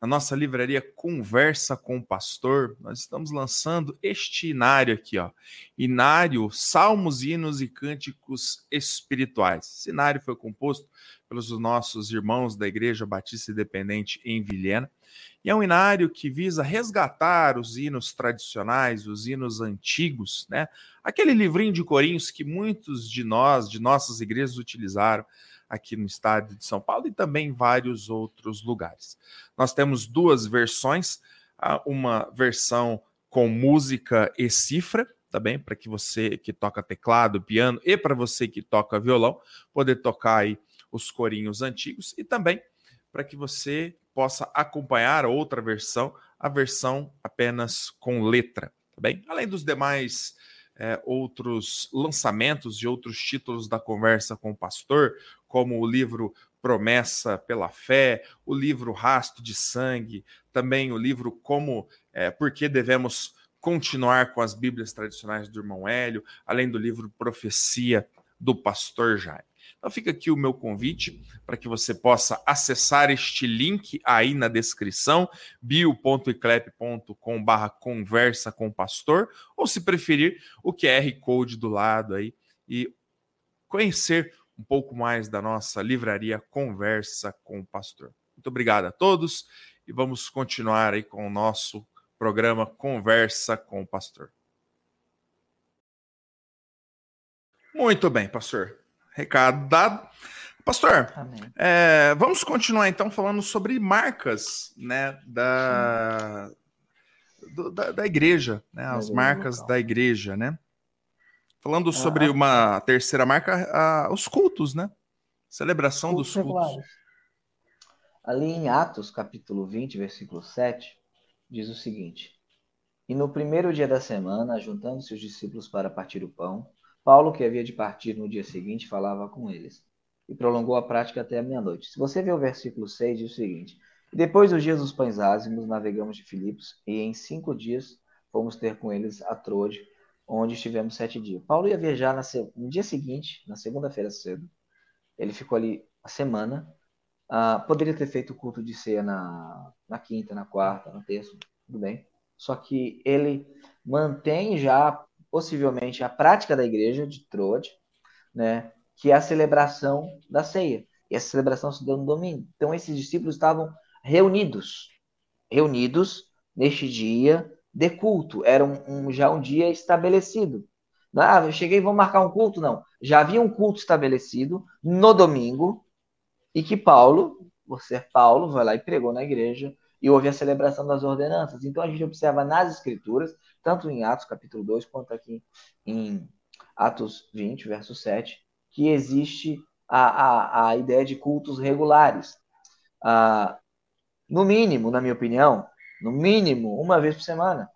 na nossa livraria Conversa com o Pastor, nós estamos lançando este inário aqui, ó. Inário Salmos, Hinos e Cânticos Espirituais. Esse inário foi composto pelos nossos irmãos da Igreja Batista Independente em Vilhena. E é um inário que visa resgatar os hinos tradicionais, os hinos antigos, né? Aquele livrinho de corinhos que muitos de nós, de nossas igrejas, utilizaram aqui no estado de São Paulo e também em vários outros lugares. Nós temos duas versões, uma versão com música e cifra, também tá para que você que toca teclado, piano e para você que toca violão poder tocar aí os corinhos antigos e também para que você possa acompanhar outra versão, a versão apenas com letra, tá bem? Além dos demais é, outros lançamentos de outros títulos da conversa com o pastor, como o livro Promessa pela Fé, o livro Rasto de Sangue, também o livro Como, é, Por que devemos continuar com as Bíblias tradicionais do irmão Hélio, além do livro Profecia do pastor Jaime. Então fica aqui o meu convite para que você possa acessar este link aí na descrição, bio.eclep.com barra conversa com pastor, ou se preferir, o QR Code do lado aí e conhecer um pouco mais da nossa livraria Conversa com o Pastor. Muito obrigado a todos e vamos continuar aí com o nosso programa Conversa com o Pastor. Muito bem, pastor. Recado dado. Pastor, é, vamos continuar então falando sobre marcas né, da, do, da, da, igreja, né, as marcas da igreja, né? Falando ah, sobre uma terceira marca, ah, os cultos, né? Celebração cultos dos cultos. Regulares. Ali em Atos, capítulo 20, versículo 7, diz o seguinte: E no primeiro dia da semana, juntando-se os discípulos para partir o pão, Paulo, que havia de partir no dia seguinte, falava com eles e prolongou a prática até a meia-noite. Se você ver o versículo 6, diz o seguinte: Depois dos dias dos pães ázimos, navegamos de Filipos e em cinco dias fomos ter com eles a Troade, onde estivemos sete dias. Paulo ia viajar no dia seguinte, na segunda-feira cedo. Ele ficou ali a semana, Uh, poderia ter feito o culto de ceia na, na quinta, na quarta, na terça, tudo bem. Só que ele mantém já, possivelmente, a prática da igreja de Troade, né, que é a celebração da ceia. E essa celebração se deu no domingo. Então, esses discípulos estavam reunidos, reunidos neste dia de culto. Era um, um já um dia estabelecido. Ah, eu cheguei, vou marcar um culto? Não. Já havia um culto estabelecido no domingo e que Paulo, por ser Paulo, vai lá e pregou na igreja e houve a celebração das ordenanças. Então a gente observa nas escrituras, tanto em Atos capítulo 2 quanto aqui em Atos 20, verso 7, que existe a, a, a ideia de cultos regulares. Ah, no mínimo, na minha opinião, no mínimo, uma vez por semana.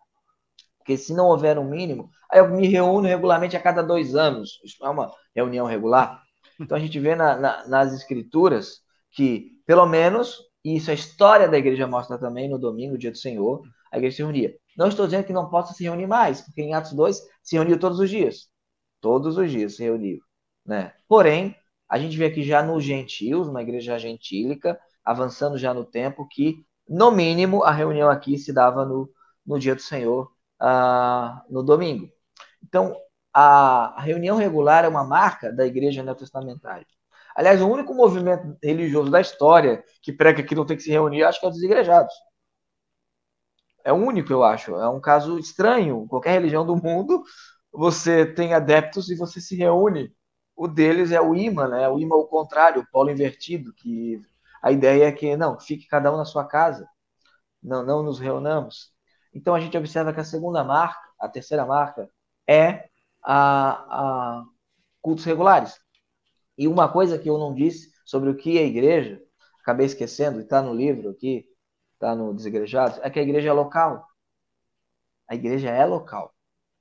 Porque se não houver um mínimo, aí eu me reúno regularmente a cada dois anos. Isso não é uma reunião regular. Então a gente vê na, na, nas escrituras que, pelo menos, e isso a história da igreja mostra também no domingo, dia do Senhor, a igreja se reunia. Não estou dizendo que não possa se reunir mais, porque em Atos 2 se reuniu todos os dias. Todos os dias se reuniu. Né? Porém, a gente vê aqui já nos gentios, uma igreja gentílica, avançando já no tempo, que, no mínimo, a reunião aqui se dava no, no dia do Senhor, uh, no domingo. Então, a reunião regular é uma marca da igreja neotestamentária. Aliás, o único movimento religioso da história que prega que não tem que se reunir, acho que é os igrejados. É o único, eu acho. É um caso estranho. Qualquer religião do mundo, você tem adeptos e você se reúne. O deles é o imã, né? O imã ao contrário, o polo invertido, que a ideia é que não, fique cada um na sua casa. Não, não nos reunamos. Então a gente observa que a segunda marca, a terceira marca, é a, a cultos regulares. E uma coisa que eu não disse sobre o que é igreja, acabei esquecendo, está no livro aqui, está no Desigrejados, é que a igreja é local. A igreja é local.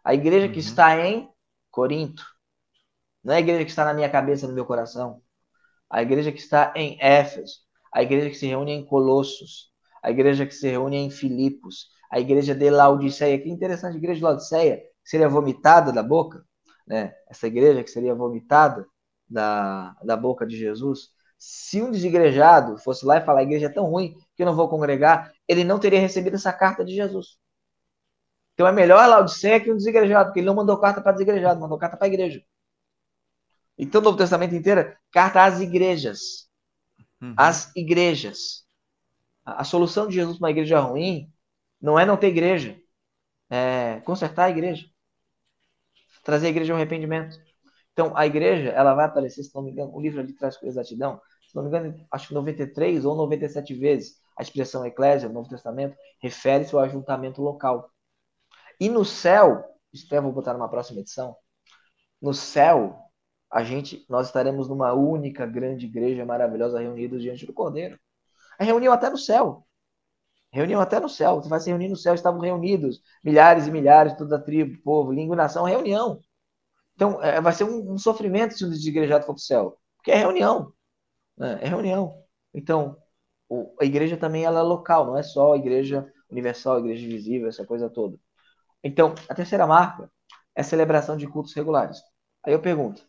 A igreja uhum. que está em Corinto, não é a igreja que está na minha cabeça, no meu coração. A igreja que está em Éfeso, a igreja que se reúne em Colossos, a igreja que se reúne em Filipos, a igreja de Laodiceia. Que interessante, a igreja de Laodiceia, seria vomitada da boca, né? Essa igreja que seria vomitada da, da boca de Jesus. Se um desigrejado fosse lá e falar, a igreja é tão ruim que eu não vou congregar, ele não teria recebido essa carta de Jesus. Então é melhor Laodiceia que um desigrejado, porque ele não mandou carta para desigrejado, mandou carta para a igreja. Então, o Novo Testamento inteiro, carta às igrejas. Uhum. Às igrejas. A, a solução de Jesus para uma igreja ruim não é não ter igreja, é consertar a igreja, trazer a igreja ao arrependimento. Então, a igreja, ela vai aparecer, se não me engano, o livro ali traz com exatidão, se não me engano, acho que 93 ou 97 vezes a expressão eclésia, no Novo Testamento, refere-se ao ajuntamento local. E no céu, isso eu vou botar numa próxima edição, no céu, a gente, nós estaremos numa única grande igreja maravilhosa reunidos diante do Cordeiro. A reunião até no céu. Reunião até no céu. Você vai se reunir no céu, estavam reunidos milhares e milhares, toda a tribo, povo, língua nação, reunião. Então, é, vai ser um, um, sofrimento se um desigrejado for para o céu, porque é reunião. Né? É reunião. Então, o, a igreja também ela é local, não é só a igreja universal, a igreja visível, essa coisa toda. Então, a terceira marca é a celebração de cultos regulares. Aí eu pergunto,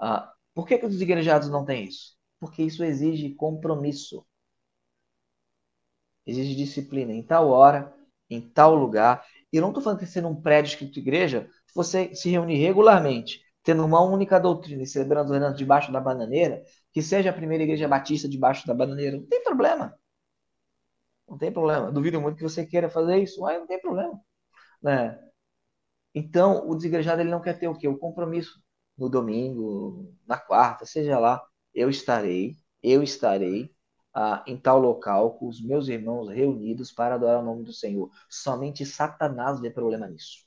ah, por que, que os igrejados não têm isso? Porque isso exige compromisso exige disciplina em tal hora, em tal lugar. E eu não estou falando que ser um prédio escrito igreja, você se reunir regularmente, tendo uma única doutrina e celebrando os debaixo da bananeira, que seja a primeira igreja batista debaixo da bananeira, não tem problema. Não tem problema. Duvido muito que você queira fazer isso, mas não tem problema. Né? Então, o desigrejado ele não quer ter o quê? O compromisso no domingo, na quarta, seja lá, eu estarei, eu estarei ah, em tal local com os meus irmãos reunidos para adorar o nome do Senhor. Somente Satanás vê problema nisso.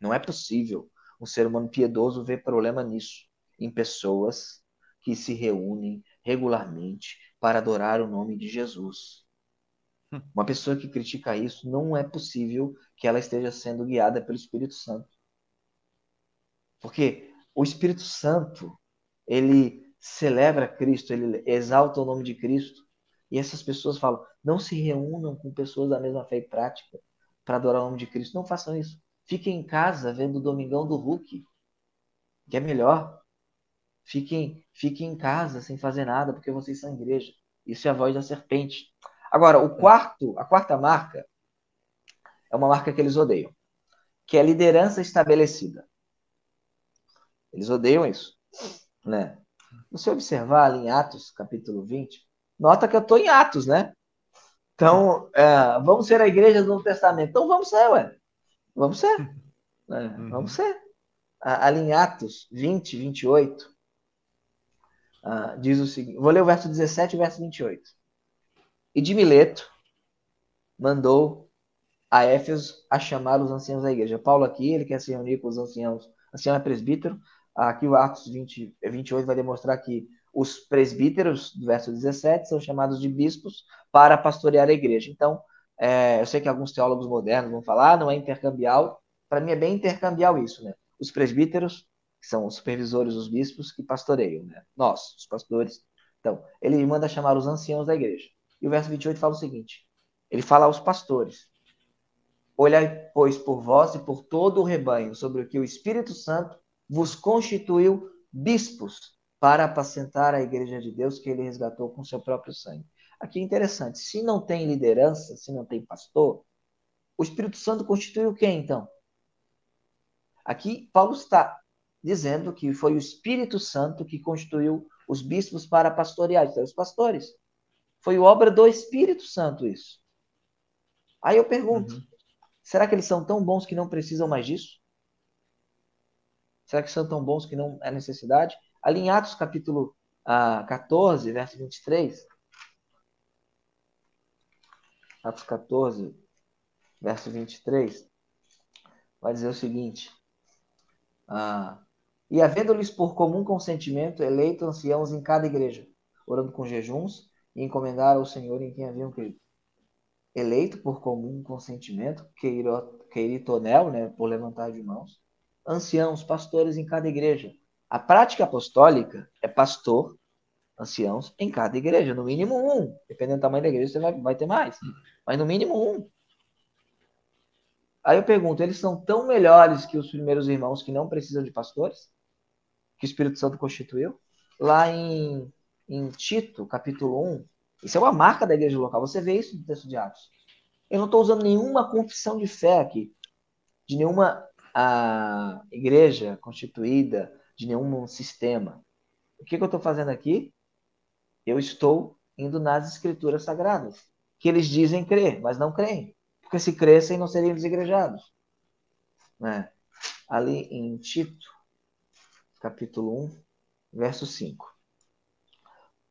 Não é possível um ser humano piedoso ver problema nisso, em pessoas que se reúnem regularmente para adorar o nome de Jesus. Hum. Uma pessoa que critica isso, não é possível que ela esteja sendo guiada pelo Espírito Santo. Porque o Espírito Santo, ele celebra Cristo, ele exalta o nome de Cristo. E essas pessoas falam: não se reúnam com pessoas da mesma fé e prática para adorar o nome de Cristo. Não façam isso. Fiquem em casa vendo o Domingão do Hulk, que é melhor. fiquem, fiquem em casa sem fazer nada, porque vocês são igreja. Isso é a voz da serpente. Agora, o quarto, a quarta marca é uma marca que eles odeiam, que é a liderança estabelecida. Eles odeiam isso, né? Se você observar ali em Atos, capítulo 20, nota que eu estou em Atos, né? Então, é, vamos ser a igreja do Novo Testamento. Então, vamos ser, ué. Vamos ser. É, vamos ser. Ali em Atos 20, 28, uh, diz o seguinte: vou ler o verso 17 e o verso 28. E de Mileto mandou a Éfeso a chamar os anciãos da igreja. Paulo aqui, ele quer se reunir com os anciãos. Ancião é presbítero. Aqui o Atos 20, 28 vai demonstrar que os presbíteros, verso 17, são chamados de bispos para pastorear a igreja. Então, é, eu sei que alguns teólogos modernos vão falar, ah, não é intercambial. Para mim é bem intercambial isso, né? Os presbíteros que são os supervisores, os bispos que pastoreiam, né? Nós, os pastores. Então, ele manda chamar os anciãos da igreja. E o verso 28 fala o seguinte: ele fala aos pastores: Olhai, pois, por vós e por todo o rebanho, sobre o que o Espírito Santo vos constituiu bispos para apacentar a igreja de Deus que ele resgatou com seu próprio sangue. Aqui é interessante: se não tem liderança, se não tem pastor, o Espírito Santo constituiu quem então? Aqui Paulo está dizendo que foi o Espírito Santo que constituiu os bispos para pastorear, então, os pastores. Foi obra do Espírito Santo isso. Aí eu pergunto, uhum. será que eles são tão bons que não precisam mais disso? Será que são tão bons que não é necessidade? Ali em Atos capítulo ah, 14, verso 23. Atos 14, verso 23. Vai dizer o seguinte. Ah, e havendo-lhes por comum consentimento eleito anciãos em cada igreja, orando com jejuns e encomendar ao Senhor em quem haviam crido. Eleito por comum consentimento, queiritonel, né, por levantar de mãos, anciãos, pastores em cada igreja. A prática apostólica é pastor, anciãos em cada igreja, no mínimo um. Dependendo do tamanho da igreja, você vai, vai ter mais, mas no mínimo um. Aí eu pergunto, eles são tão melhores que os primeiros irmãos que não precisam de pastores? Que o Espírito Santo constituiu? Lá em, em Tito, capítulo 1, isso é uma marca da igreja local. Você vê isso no texto de Atos. Eu não estou usando nenhuma confissão de fé aqui, de nenhuma a, igreja constituída, de nenhum sistema. O que, que eu estou fazendo aqui? Eu estou indo nas escrituras sagradas, que eles dizem crer, mas não creem porque se crescem não seriam desigrejados. Né? Ali em Tito, capítulo 1, verso 5.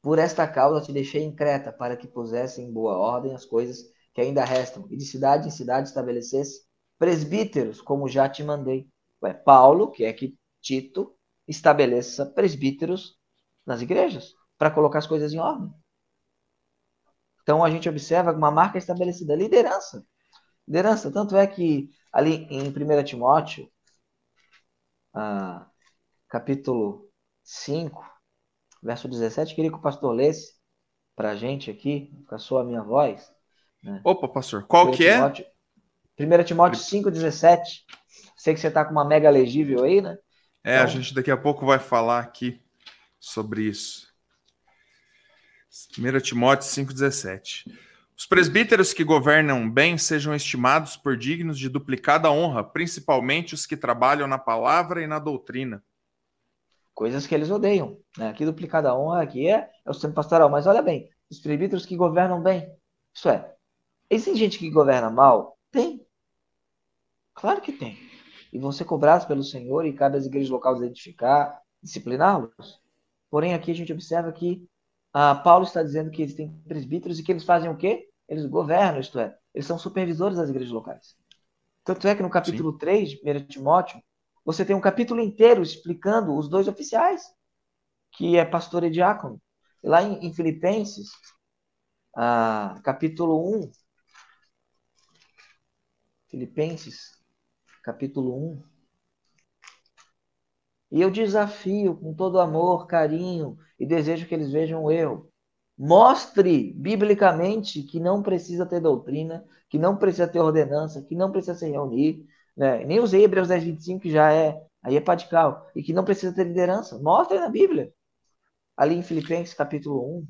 Por esta causa te deixei em Creta, para que pusesse em boa ordem as coisas que ainda restam, e de cidade em cidade estabelecesse presbíteros, como já te mandei. É Paulo, que é que Tito, estabeleça presbíteros nas igrejas, para colocar as coisas em ordem. Então a gente observa uma marca estabelecida, liderança. Liderança, tanto é que ali em 1 Timóteo, ah, capítulo 5, verso 17, queria que o pastor lesse para a gente aqui, com a sua minha voz. Né? Opa, pastor, qual que é? 1 Timóteo 5, 17. Sei que você está com uma mega legível aí, né? É, então... a gente daqui a pouco vai falar aqui sobre isso. 1 Timóteo 5, 17. Os presbíteros que governam bem sejam estimados por dignos de duplicada honra, principalmente os que trabalham na palavra e na doutrina. Coisas que eles odeiam. Né? Aqui duplicada honra aqui é, é o sistema pastoral. Mas olha bem, os presbíteros que governam bem. Isso é, existe gente que governa mal? Tem. Claro que tem. E vão ser cobrados pelo Senhor e cabe às igrejas locais identificar, discipliná-los. Porém, aqui a gente observa que ah, Paulo está dizendo que eles têm presbíteros e que eles fazem o quê? Eles governam, isto é, eles são supervisores das igrejas locais. Tanto é que no capítulo Sim. 3 de 1 Timóteo, você tem um capítulo inteiro explicando os dois oficiais, que é pastor e diácono. E lá em, em Filipenses, ah, capítulo 1, Filipenses, capítulo 1, e eu desafio com todo amor, carinho e desejo que eles vejam erro. Mostre biblicamente que não precisa ter doutrina, que não precisa ter ordenança, que não precisa se reunir. Né? Nem usei Hebreus 10, 25, que já é aí é radical, e que não precisa ter liderança. Mostra aí na Bíblia. Ali em Filipenses capítulo 1,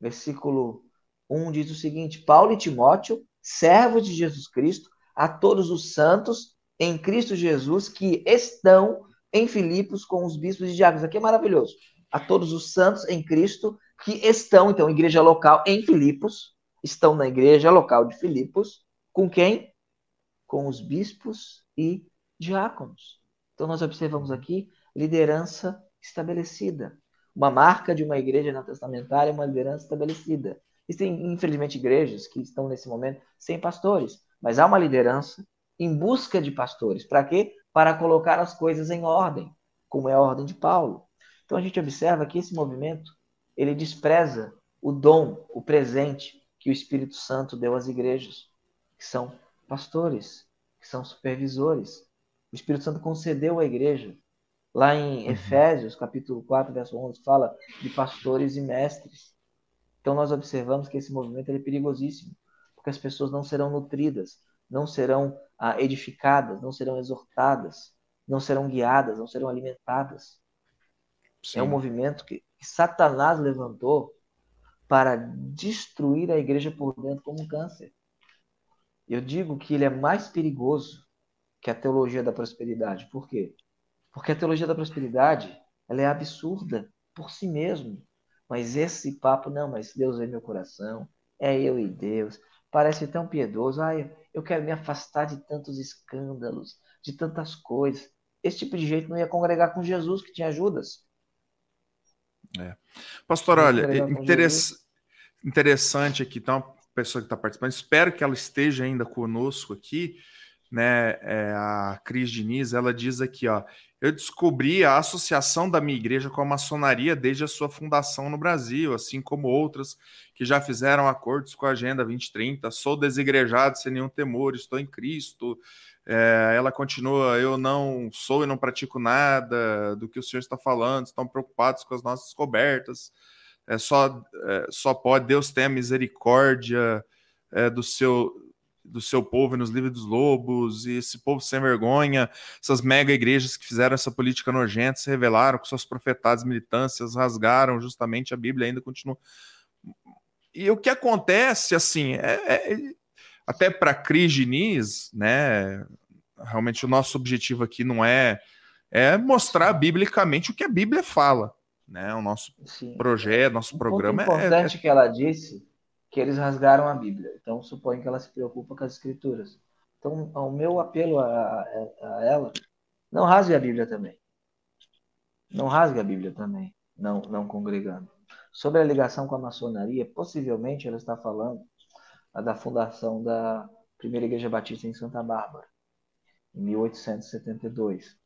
versículo 1 diz o seguinte: Paulo e Timóteo, servos de Jesus Cristo, a todos os santos em Cristo Jesus que estão em Filipos com os bispos e diáconos. Aqui é maravilhoso. A todos os santos em Cristo que estão, então, igreja local em Filipos, estão na igreja local de Filipos, com quem? Com os bispos e diáconos. Então, nós observamos aqui liderança estabelecida. Uma marca de uma igreja na testamentária é uma liderança estabelecida. Existem, infelizmente, igrejas que estão nesse momento sem pastores, mas há uma liderança em busca de pastores. Para quê? Para colocar as coisas em ordem, como é a ordem de Paulo. Então a gente observa que esse movimento ele despreza o dom, o presente que o Espírito Santo deu às igrejas, que são pastores, que são supervisores. O Espírito Santo concedeu à igreja. Lá em uhum. Efésios, capítulo 4, verso 11, fala de pastores e mestres. Então nós observamos que esse movimento é perigosíssimo, porque as pessoas não serão nutridas, não serão ah, edificadas, não serão exortadas, não serão guiadas, não serão alimentadas. Sim. É um movimento que, que Satanás levantou para destruir a igreja por dentro como um câncer. Eu digo que ele é mais perigoso que a teologia da prosperidade. Por quê? Porque a teologia da prosperidade ela é absurda por si mesmo. Mas esse papo, não, mas Deus é meu coração, é eu e Deus. Parece tão piedoso. Ai, eu quero me afastar de tantos escândalos, de tantas coisas. Esse tipo de jeito não ia congregar com Jesus, que tinha Judas. É. Pastor, olha, interess... interessante aqui, então, uma pessoa que está participando, espero que ela esteja ainda conosco aqui, né? É, a Cris Diniz, ela diz aqui, ó. Eu descobri a associação da minha igreja com a maçonaria desde a sua fundação no Brasil, assim como outras que já fizeram acordos com a Agenda 2030. Sou desigrejado sem nenhum temor, estou em Cristo. É, ela continua: Eu não sou e não pratico nada do que o senhor está falando, estão preocupados com as nossas cobertas. É, só, é, só pode Deus ter a misericórdia é, do seu do seu povo nos livros dos lobos, e esse povo sem vergonha, essas mega igrejas que fizeram essa política nojenta, se revelaram com suas profetadas militâncias, rasgaram justamente a Bíblia, ainda continua. E o que acontece, assim, é, é até para Cris Diniz, né? Realmente o nosso objetivo aqui não é é mostrar biblicamente o que a Bíblia fala, né? O nosso Sim. projeto, nosso um programa ponto é importante é... que ela disse que eles rasgaram a Bíblia. Então, suponho que ela se preocupa com as Escrituras. Então, o meu apelo a, a, a ela, não rasgue a Bíblia também. Não rasgue a Bíblia também, não, não congregando. Sobre a ligação com a maçonaria, possivelmente ela está falando da fundação da Primeira Igreja Batista em Santa Bárbara, em 1872.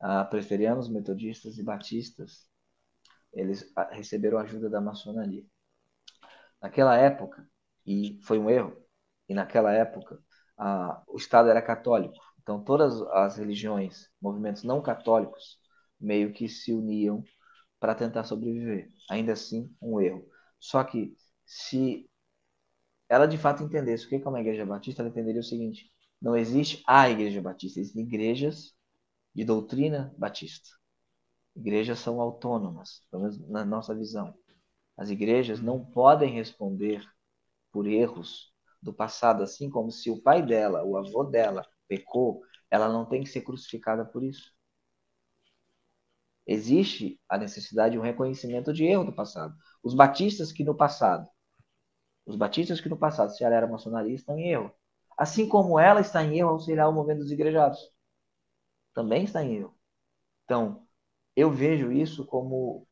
A presbiterianos, metodistas e batistas, eles receberam ajuda da maçonaria. Naquela época, e foi um erro, e naquela época o Estado era católico, então todas as religiões, movimentos não católicos, meio que se uniam para tentar sobreviver. Ainda assim, um erro. Só que se ela de fato entendesse o que é uma igreja batista, ela entenderia o seguinte: não existe a igreja batista, existem igrejas de doutrina batista. Igrejas são autônomas, pelo menos na nossa visão. As igrejas não podem responder por erros do passado, assim como se o pai dela, o avô dela, pecou, ela não tem que ser crucificada por isso. Existe a necessidade de um reconhecimento de erro do passado. Os batistas que no passado, os batistas que no passado se era maçonaria estão em erro. Assim como ela está em erro ao auxiliar o movimento dos igrejados. Também está em erro. Então, eu vejo isso como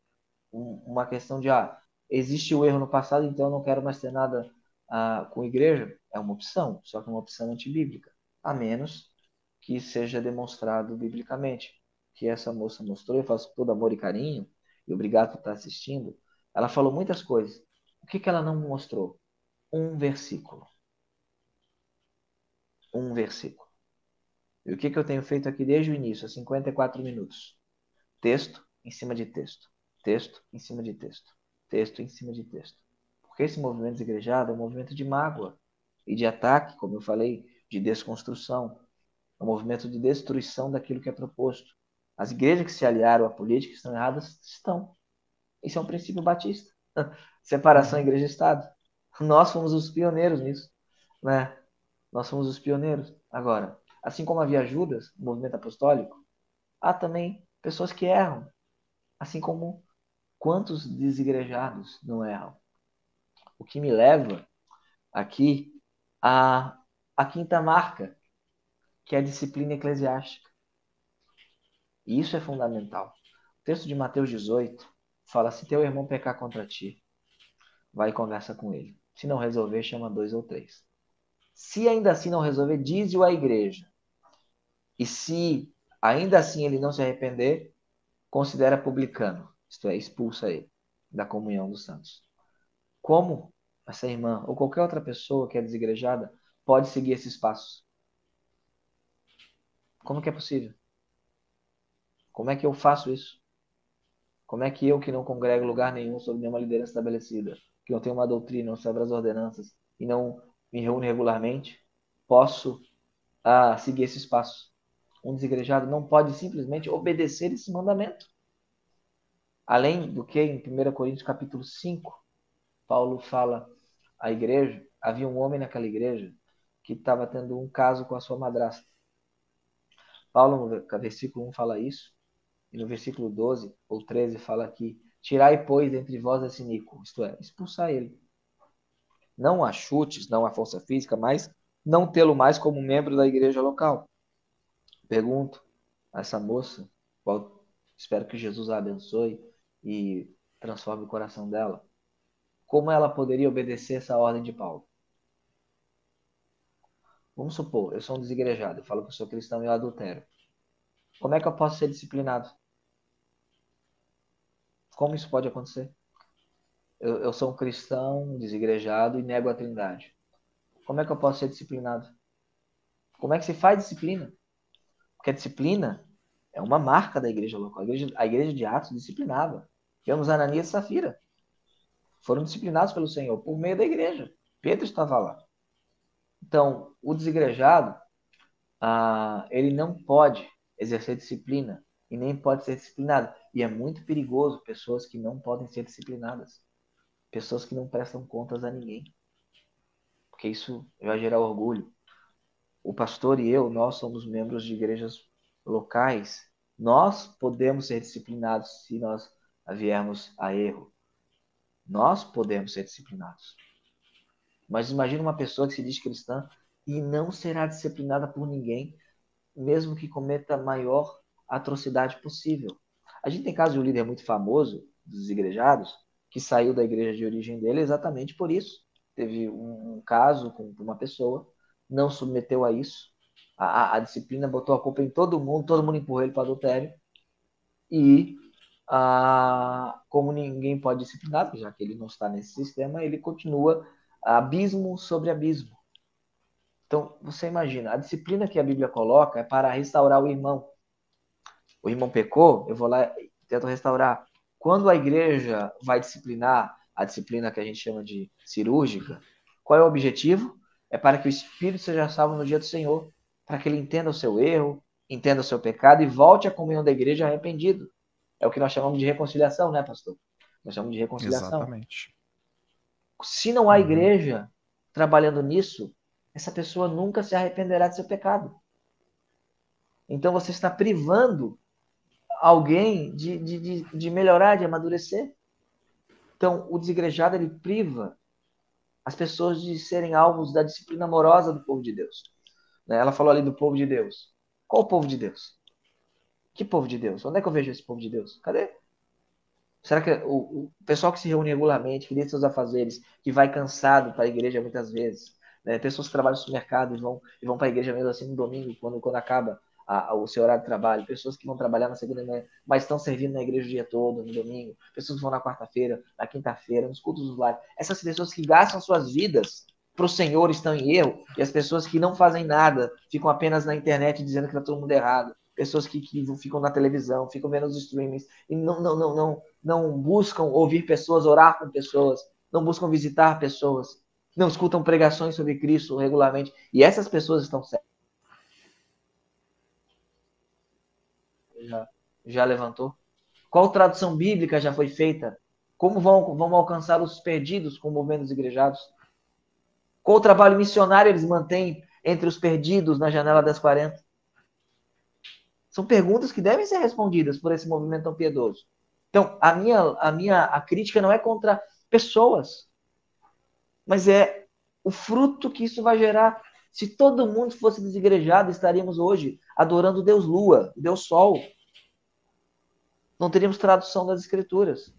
uma questão de, ah, existe o erro no passado, então eu não quero mais ter nada ah, com igreja, é uma opção, só que é uma opção antibíblica, a menos que seja demonstrado biblicamente. Que essa moça mostrou, eu faço todo amor e carinho, e obrigado por estar assistindo. Ela falou muitas coisas. O que, que ela não mostrou? Um versículo. Um versículo. E o que, que eu tenho feito aqui desde o início, há 54 minutos? Texto em cima de texto. Texto em cima de texto texto em cima de texto. Porque esse movimento desegrejado é um movimento de mágoa e de ataque, como eu falei, de desconstrução. É um movimento de destruição daquilo que é proposto. As igrejas que se aliaram à política estão erradas? Estão. Isso é um princípio batista. Separação igreja Estado. Nós fomos os pioneiros nisso. Né? Nós fomos os pioneiros. Agora, assim como havia Judas, no movimento apostólico, há também pessoas que erram. Assim como quantos desigrejados não erram. O que me leva aqui à, à quinta marca, que é a disciplina eclesiástica. E isso é fundamental. O texto de Mateus 18 fala: se teu irmão pecar contra ti, vai e conversa com ele. Se não resolver, chama dois ou três. Se ainda assim não resolver, diz-o à igreja. E se ainda assim ele não se arrepender, considera publicano, isto é, expulsa ele da comunhão dos santos. Como essa irmã ou qualquer outra pessoa que é desigrejada pode seguir esses passos? Como que é possível? Como é que eu faço isso? Como é que eu, que não congrego lugar nenhum sob nenhuma liderança estabelecida, que não tenho uma doutrina, não sobre as ordenanças e não me reúno regularmente, posso ah, seguir esses passos? Um desigrejado não pode simplesmente obedecer esse mandamento. Além do que, em 1 Coríntios capítulo 5, Paulo fala à igreja, havia um homem naquela igreja que estava tendo um caso com a sua madrasta. Paulo, no versículo 1, fala isso, e no versículo 12 ou 13 fala aqui: Tirai, pois, dentre vós esse iníquo, isto é, expulsar ele. Não a chutes, não a força física, mas não tê-lo mais como membro da igreja local. Pergunto a essa moça, qual espero que Jesus a abençoe e transforme o coração dela. Como ela poderia obedecer essa ordem de Paulo? Vamos supor, eu sou um desigrejado, eu falo que eu sou cristão e eu adultero. Como é que eu posso ser disciplinado? Como isso pode acontecer? Eu, eu sou um cristão desigrejado e nego a trindade. Como é que eu posso ser disciplinado? Como é que se faz disciplina? Porque a disciplina é uma marca da igreja local. A igreja, a igreja de Atos disciplinava. Tivemos Ananias e Safira. Foram disciplinados pelo Senhor por meio da igreja. Pedro estava lá. Então, o desigrejado, ah, ele não pode exercer disciplina e nem pode ser disciplinado. E é muito perigoso pessoas que não podem ser disciplinadas. Pessoas que não prestam contas a ninguém. Porque isso vai gerar orgulho. O pastor e eu, nós somos membros de igrejas locais. Nós podemos ser disciplinados se nós viermos a erro. Nós podemos ser disciplinados. Mas imagine uma pessoa que se diz cristã e não será disciplinada por ninguém, mesmo que cometa a maior atrocidade possível. A gente tem caso de um líder muito famoso dos igrejados que saiu da igreja de origem dele exatamente por isso. Teve um, caso com uma pessoa, não submeteu a isso. A, a, disciplina botou a culpa em todo mundo, todo mundo empurrou ele para adultério. E a, como ninguém pode disciplinar, já que ele não está nesse sistema, ele continua abismo sobre abismo. Então, você imagina, a disciplina que a Bíblia coloca é para restaurar o irmão. O irmão pecou, eu vou lá e tento restaurar. Quando a igreja vai disciplinar, a disciplina que a gente chama de cirúrgica, qual é o objetivo? É para que o espírito seja salvo no dia do Senhor, para que ele entenda o seu erro, entenda o seu pecado e volte à comunhão da igreja arrependido. É o que nós chamamos de reconciliação, né, pastor? Nós chamamos de reconciliação. Exatamente. Se não há uhum. igreja trabalhando nisso, essa pessoa nunca se arrependerá de seu pecado. Então você está privando alguém de, de, de, melhorar, de amadurecer. Então, o desigrejado ele priva as pessoas de serem alvos da disciplina amorosa do povo de Deus. Né? Ela falou ali do povo de Deus. Qual o povo de Deus? Que povo de Deus? Onde é que eu vejo esse povo de Deus? Cadê? Será que o, o pessoal que se reúne regularmente, que deixa seus afazeres, que vai cansado para a igreja muitas vezes, né? pessoas que trabalham no supermercado e vão, e vão para a igreja mesmo assim no domingo, quando, quando acaba a, a, o seu horário de trabalho, pessoas que vão trabalhar na segunda manhã, mas estão servindo na igreja o dia todo, no domingo, pessoas que vão na quarta-feira, na quinta-feira, nos cultos dos lares. Essas pessoas que gastam suas vidas para o Senhor estão em erro, e as pessoas que não fazem nada, ficam apenas na internet dizendo que está todo mundo errado. Pessoas que, que ficam na televisão, ficam vendo os streamings e não, não, não, não, não buscam ouvir pessoas, orar com pessoas, não buscam visitar pessoas, não escutam pregações sobre Cristo regularmente. E essas pessoas estão certas. já levantou? Qual tradução bíblica já foi feita? Como vão, vão alcançar os perdidos com movimentos igrejados? Qual trabalho missionário eles mantêm entre os perdidos na janela das 40? São perguntas que devem ser respondidas por esse movimento tão piedoso. Então, a minha, a minha a crítica não é contra pessoas, mas é o fruto que isso vai gerar. Se todo mundo fosse desigrejado, estaríamos hoje adorando Deus Lua, Deus Sol. Não teríamos tradução das Escrituras.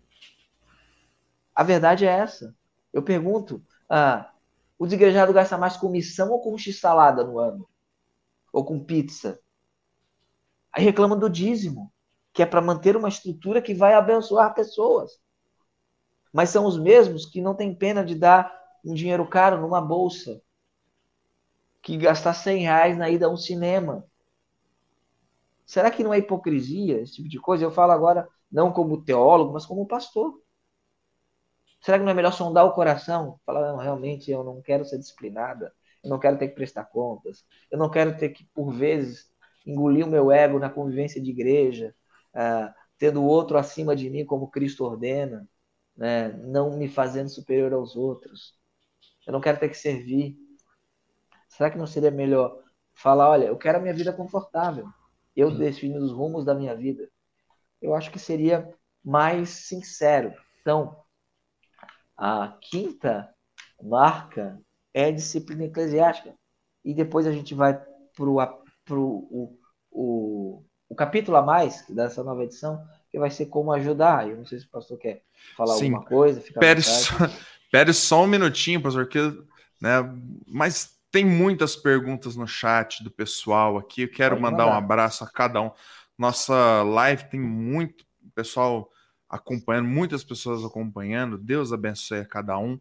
A verdade é essa. Eu pergunto, ah, o desigrejado gasta mais com missão ou com x-salada no ano? Ou com pizza? Aí reclama do dízimo, que é para manter uma estrutura que vai abençoar pessoas. Mas são os mesmos que não têm pena de dar um dinheiro caro numa bolsa, que gastar 100 reais na ida a um cinema. Será que não é hipocrisia esse tipo de coisa? Eu falo agora não como teólogo, mas como pastor. Será que não é melhor sondar o coração? Falar, não, realmente eu não quero ser disciplinada, eu não quero ter que prestar contas, eu não quero ter que, por vezes, engolir o meu ego na convivência de igreja, uh, tendo o outro acima de mim como Cristo ordena, né? não me fazendo superior aos outros. Eu não quero ter que servir. Será que não seria melhor falar, olha, eu quero a minha vida confortável, eu defino os rumos da minha vida? Eu acho que seria mais sincero. Então, a quinta marca é disciplina eclesiástica. E depois a gente vai para o, o, o capítulo a mais dessa nova edição, que vai ser como ajudar. Eu não sei se o pastor quer falar Sim. alguma coisa. Pere só, pere só um minutinho, pastor, que, né, mas tem muitas perguntas no chat do pessoal aqui. Eu quero mandar, mandar um abraço a cada um. Nossa live tem muito pessoal acompanhando, muitas pessoas acompanhando. Deus abençoe a cada um,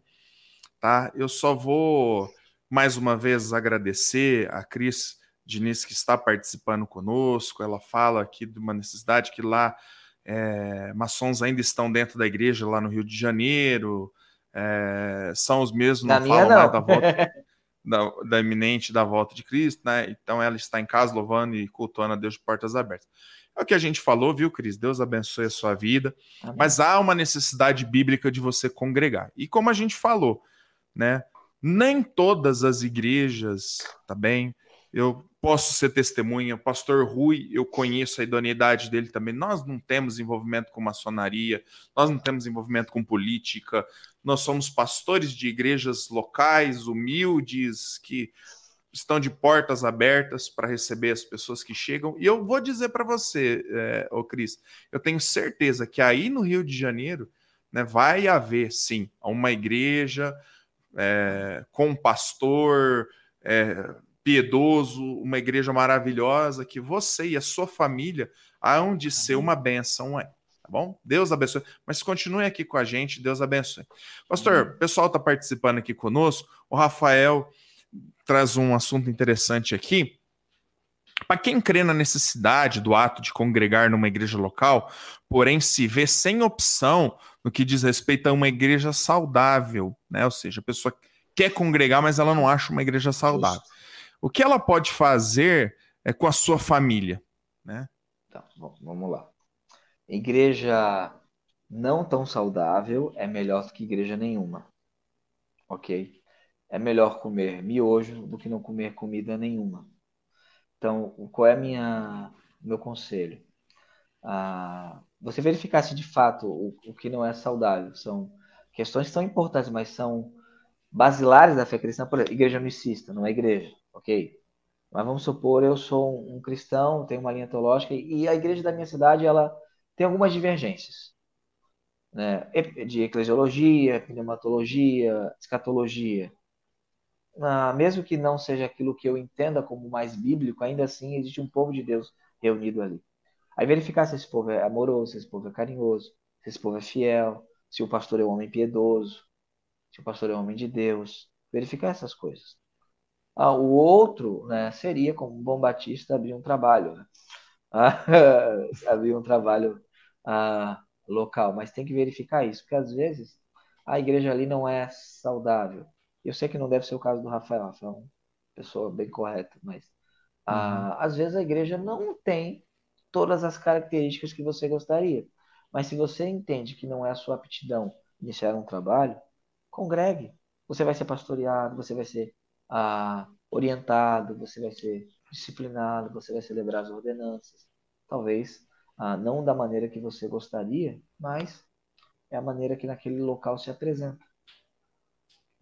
tá? Eu só vou mais uma vez agradecer a Cris Diniz que está participando conosco. Ela fala aqui de uma necessidade que lá é, maçons ainda estão dentro da igreja lá no Rio de Janeiro. É, são os mesmos, não falam da volta da, da iminente da volta de Cristo, né? Então ela está em casa louvando e cultuando a Deus de portas abertas. É o que a gente falou, viu, Cris? Deus abençoe a sua vida. Amém. Mas há uma necessidade bíblica de você congregar. E como a gente falou, né? Nem todas as igrejas, tá bem? Eu posso ser testemunha. Pastor Rui, eu conheço a idoneidade dele também. Nós não temos envolvimento com maçonaria, nós não temos envolvimento com política. Nós somos pastores de igrejas locais, humildes, que estão de portas abertas para receber as pessoas que chegam. E eu vou dizer para você, é, ô Cris, eu tenho certeza que aí no Rio de Janeiro né, vai haver, sim, uma igreja é, com um pastor é, piedoso, uma igreja maravilhosa, que você e a sua família hão de ser uma benção, é. Tá bom? Deus abençoe. Mas continue aqui com a gente, Deus abençoe. Pastor, o pessoal está participando aqui conosco. O Rafael traz um assunto interessante aqui. Para quem crê na necessidade do ato de congregar numa igreja local, porém se vê sem opção no que diz respeito a uma igreja saudável, né? Ou seja, a pessoa quer congregar, mas ela não acha uma igreja saudável. O que ela pode fazer é com a sua família, né? Então, vamos lá. Igreja não tão saudável é melhor do que igreja nenhuma, ok? é melhor comer miojo do que não comer comida nenhuma. Então, qual é minha meu conselho? Ah, você verificar se de fato o, o que não é saudável são questões que são importantes, mas são basilares da fé cristã, por exemplo, igreja unicista, não é igreja, ok? Mas vamos supor, eu sou um cristão, tenho uma linha teológica e a igreja da minha cidade ela tem algumas divergências, né? De eclesiologia, pneumatologia, escatologia ah, mesmo que não seja aquilo que eu entenda como mais bíblico, ainda assim existe um povo de Deus reunido ali. Aí verificar se esse povo é amoroso, se esse povo é carinhoso, se esse povo é fiel, se o pastor é um homem piedoso, se o pastor é um homem de Deus. Verificar essas coisas. Ah, o outro né, seria, como um bom batista, abrir um trabalho. Né? abrir um trabalho ah, local. Mas tem que verificar isso, porque às vezes a igreja ali não é saudável. Eu sei que não deve ser o caso do Rafael, Rafael é uma pessoa bem correta, mas ah, uhum. às vezes a igreja não tem todas as características que você gostaria. Mas se você entende que não é a sua aptidão iniciar um trabalho, congregue. Você vai ser pastoreado, você vai ser ah, orientado, você vai ser disciplinado, você vai celebrar as ordenanças. Talvez ah, não da maneira que você gostaria, mas é a maneira que naquele local se apresenta.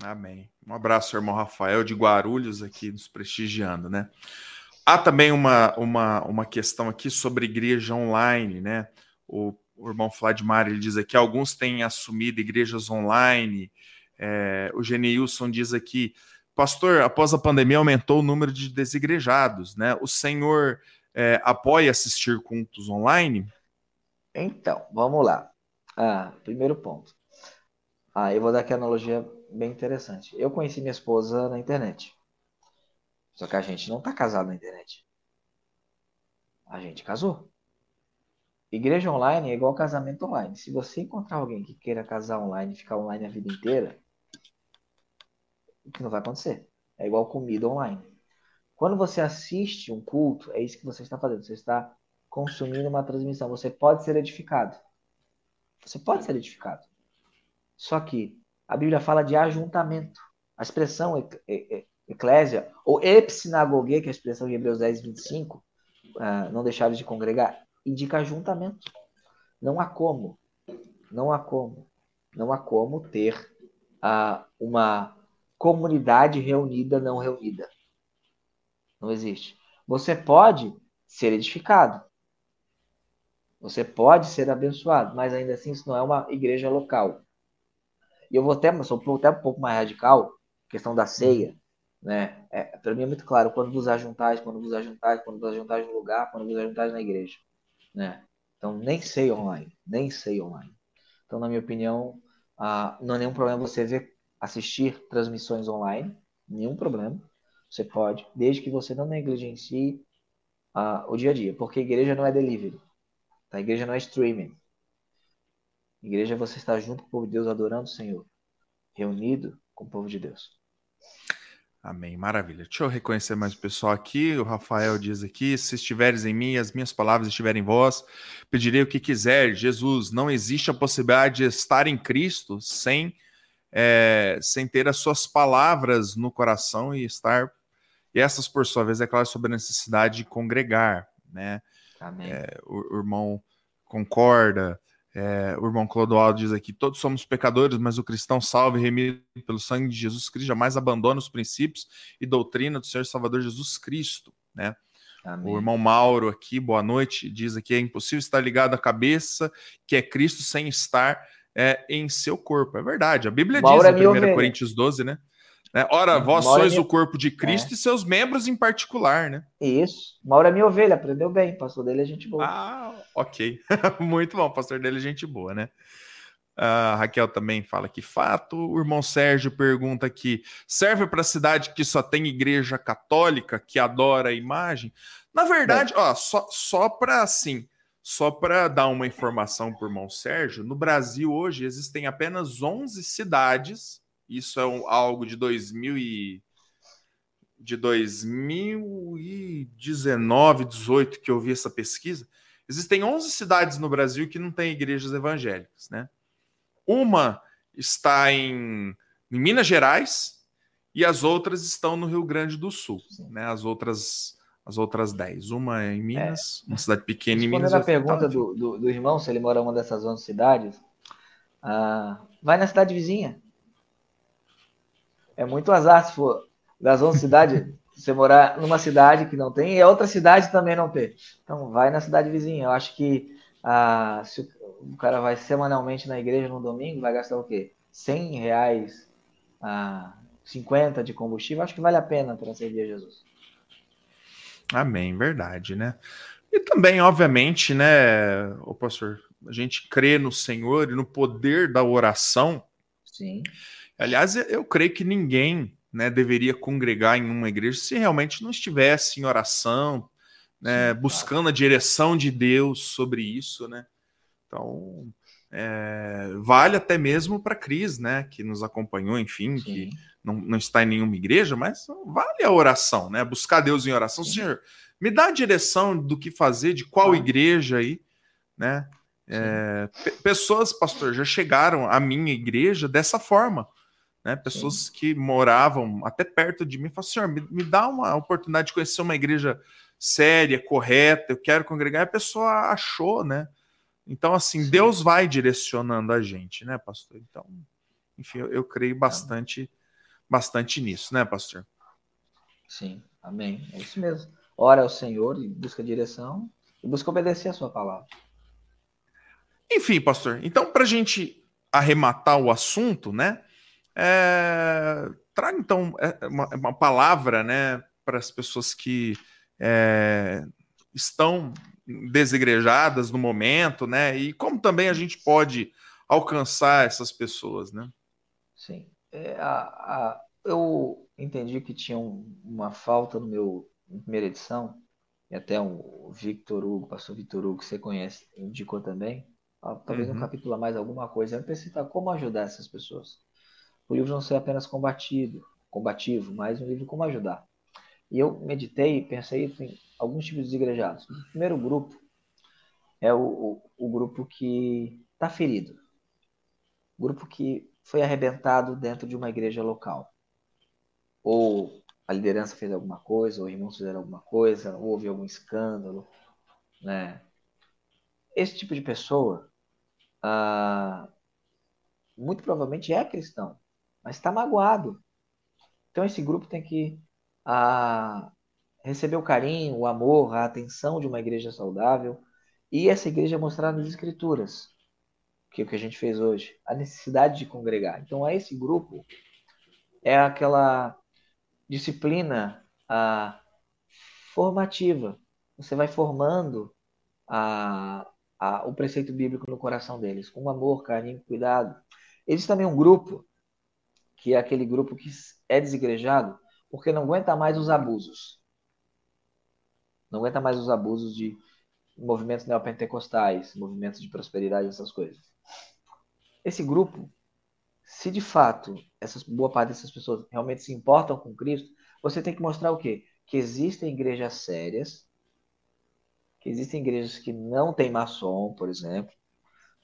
Amém. Um abraço, irmão Rafael de Guarulhos, aqui nos prestigiando, né? Há também uma, uma, uma questão aqui sobre igreja online, né? O, o irmão Vladimir ele diz aqui: alguns têm assumido igrejas online. É, o Geneilson diz aqui: Pastor, após a pandemia aumentou o número de desigrejados, né? O senhor é, apoia assistir cultos online? Então, vamos lá. Ah, primeiro ponto. Ah, eu vou dar aqui a analogia bem interessante. Eu conheci minha esposa na internet. Só que a gente não está casado na internet. A gente casou. Igreja online é igual casamento online. Se você encontrar alguém que queira casar online e ficar online a vida inteira, que não vai acontecer? É igual comida online. Quando você assiste um culto, é isso que você está fazendo. Você está consumindo uma transmissão. Você pode ser edificado. Você pode ser edificado. Só que a Bíblia fala de ajuntamento. A expressão eclésia, ou epsinagogue, que é a expressão de Hebreus 10, 25, uh, não deixar de congregar, indica ajuntamento. Não há como, não há como, não há como ter uh, uma comunidade reunida, não reunida. Não existe. Você pode ser edificado. Você pode ser abençoado, mas ainda assim isso não é uma igreja local. E eu vou até, sou até um pouco mais radical, questão da ceia, né? É, para mim é muito claro, quando vos ajuntais, quando vos ajuntais, quando vos ajuntais no lugar, quando vos ajuntais na igreja, né? Então, nem sei online, nem sei online. Então, na minha opinião, ah, não é nenhum problema você ver, assistir transmissões online, nenhum problema. Você pode, desde que você não negligencie ah, o dia a dia, porque a igreja não é delivery, tá? a igreja não é streaming, Igreja é você está junto com o povo de Deus adorando o Senhor, reunido com o povo de Deus. Amém, maravilha. Deixa eu reconhecer mais o pessoal aqui. O Rafael diz aqui: se estiveres em mim, as minhas palavras estiverem em vós, pedirei o que quiser. Jesus, não existe a possibilidade de estar em Cristo sem, é, sem ter as suas palavras no coração e estar. E essas, por sua vez, é claro, sobre a necessidade de congregar, né? Amém. É, o, o irmão concorda. É, o irmão Clodoaldo diz aqui: todos somos pecadores, mas o cristão salvo e remido pelo sangue de Jesus Cristo jamais abandona os princípios e doutrina do Senhor Salvador Jesus Cristo. Né? Amém. O irmão Mauro aqui, boa noite, diz aqui: é impossível estar ligado à cabeça, que é Cristo, sem estar é, em seu corpo. É verdade, a Bíblia Mauro diz em é 1 Coríntios 12, né? Né? Ora, vós sois é minha... o corpo de Cristo é. e seus membros em particular, né? Isso. Mauro é minha ovelha, aprendeu bem. Pastor dele é gente boa. Ah, ok. Muito bom. Pastor dele é gente boa, né? A Raquel também fala que fato. O irmão Sérgio pergunta aqui: serve para cidade que só tem igreja católica que adora a imagem? Na verdade, ó, só, só para assim, só para dar uma informação para o irmão Sérgio, no Brasil hoje existem apenas 11 cidades isso é um, algo de 2000 e de 2019, 18 que eu vi essa pesquisa. Existem 11 cidades no Brasil que não têm igrejas evangélicas, né? Uma está em, em Minas Gerais e as outras estão no Rio Grande do Sul, né? As outras as outras 10. Uma é em Minas, é. uma cidade pequena em Minas. Respondendo a pergunta do, do, do, irmão, se ele mora em uma dessas 11 cidades, ah, vai na cidade vizinha. É muito azar se for das 11 cidades, você morar numa cidade que não tem e outra cidade também não ter. Então, vai na cidade vizinha. Eu acho que ah, se o cara vai semanalmente na igreja no domingo, vai gastar o quê? 100 reais, ah, 50 de combustível, acho que vale a pena para servir a Jesus. Amém, verdade, né? E também, obviamente, né, o pastor, a gente crê no Senhor e no poder da oração. Sim. Aliás, eu creio que ninguém né, deveria congregar em uma igreja se realmente não estivesse em oração, né, Sim, buscando claro. a direção de Deus sobre isso, né? Então, é, vale até mesmo para a Cris, né, que nos acompanhou, enfim, Sim. que não, não está em nenhuma igreja, mas vale a oração, né? Buscar Deus em oração. Senhor, me dá a direção do que fazer, de qual igreja aí, né? É, pessoas, pastor, já chegaram à minha igreja dessa forma. Né? Pessoas Sim. que moravam até perto de mim falaram, senhor, me, me, dá uma oportunidade de conhecer uma igreja séria, correta, eu quero congregar. E a pessoa achou, né? Então, assim, Sim. Deus vai direcionando a gente, né, pastor? Então, enfim, eu, eu creio bastante, bastante nisso, né, pastor? Sim, amém. É isso mesmo. Ora ao Senhor e busca direção e busca obedecer a sua palavra. Enfim, pastor, então, para a gente arrematar o assunto, né? É, traga então é, uma, uma, palavra, né, para as pessoas que é, estão desigrejadas no momento, né? E como também a gente pode alcançar essas pessoas, né? Sim. É, a, a, eu entendi que tinha um, uma falta no meu na primeira edição, e até o Victor Hugo, pastor Victor Hugo, que você conhece, indicou também, talvez uhum. um capítulo a mais alguma coisa, para citar como ajudar essas pessoas. O livro não ser apenas combatido, combativo, mas um livro como ajudar. E eu meditei e pensei em alguns tipos de igrejados. O primeiro grupo é o, o, o grupo que está ferido. O grupo que foi arrebentado dentro de uma igreja local. Ou a liderança fez alguma coisa, ou irmãos fizeram alguma coisa, ou houve algum escândalo. Né? Esse tipo de pessoa ah, muito provavelmente é cristão, mas está magoado. Então esse grupo tem que ah, receber o carinho, o amor, a atenção de uma igreja saudável e essa igreja mostrar nas escrituras, que é o que a gente fez hoje, a necessidade de congregar. Então, esse grupo é aquela disciplina formativa. Você vai formando a, a, o preceito bíblico no coração deles, com amor, carinho, cuidado. Existe também um grupo, que é aquele grupo que é desigrejado, porque não aguenta mais os abusos. Não aguenta mais os abusos de movimentos neopentecostais, movimentos de prosperidade, essas coisas. Esse grupo, se de fato essas boa parte dessas pessoas realmente se importam com Cristo, você tem que mostrar o quê? Que existem igrejas sérias, que existem igrejas que não têm maçom, por exemplo,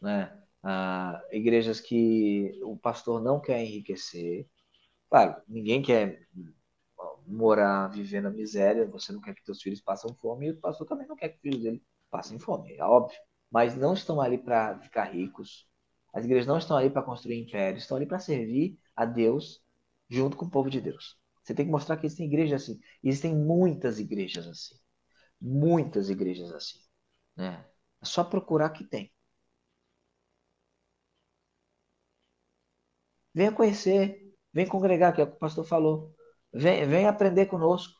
né? Ah, igrejas que o pastor não quer enriquecer. Claro, ninguém quer morar, viver na miséria, você não quer que seus filhos passem fome, e o pastor também não quer que os filhos dele passem fome, é óbvio. Mas não estão ali para ficar ricos. As igrejas não estão ali para construir impérios, estão ali para servir a Deus junto com o povo de Deus. Você tem que mostrar que existem igrejas assim. Existem muitas igrejas assim. Muitas igrejas assim. Né? É só procurar que tem. Venha conhecer, vem congregar, que é o que o pastor falou. Vem, vem aprender conosco.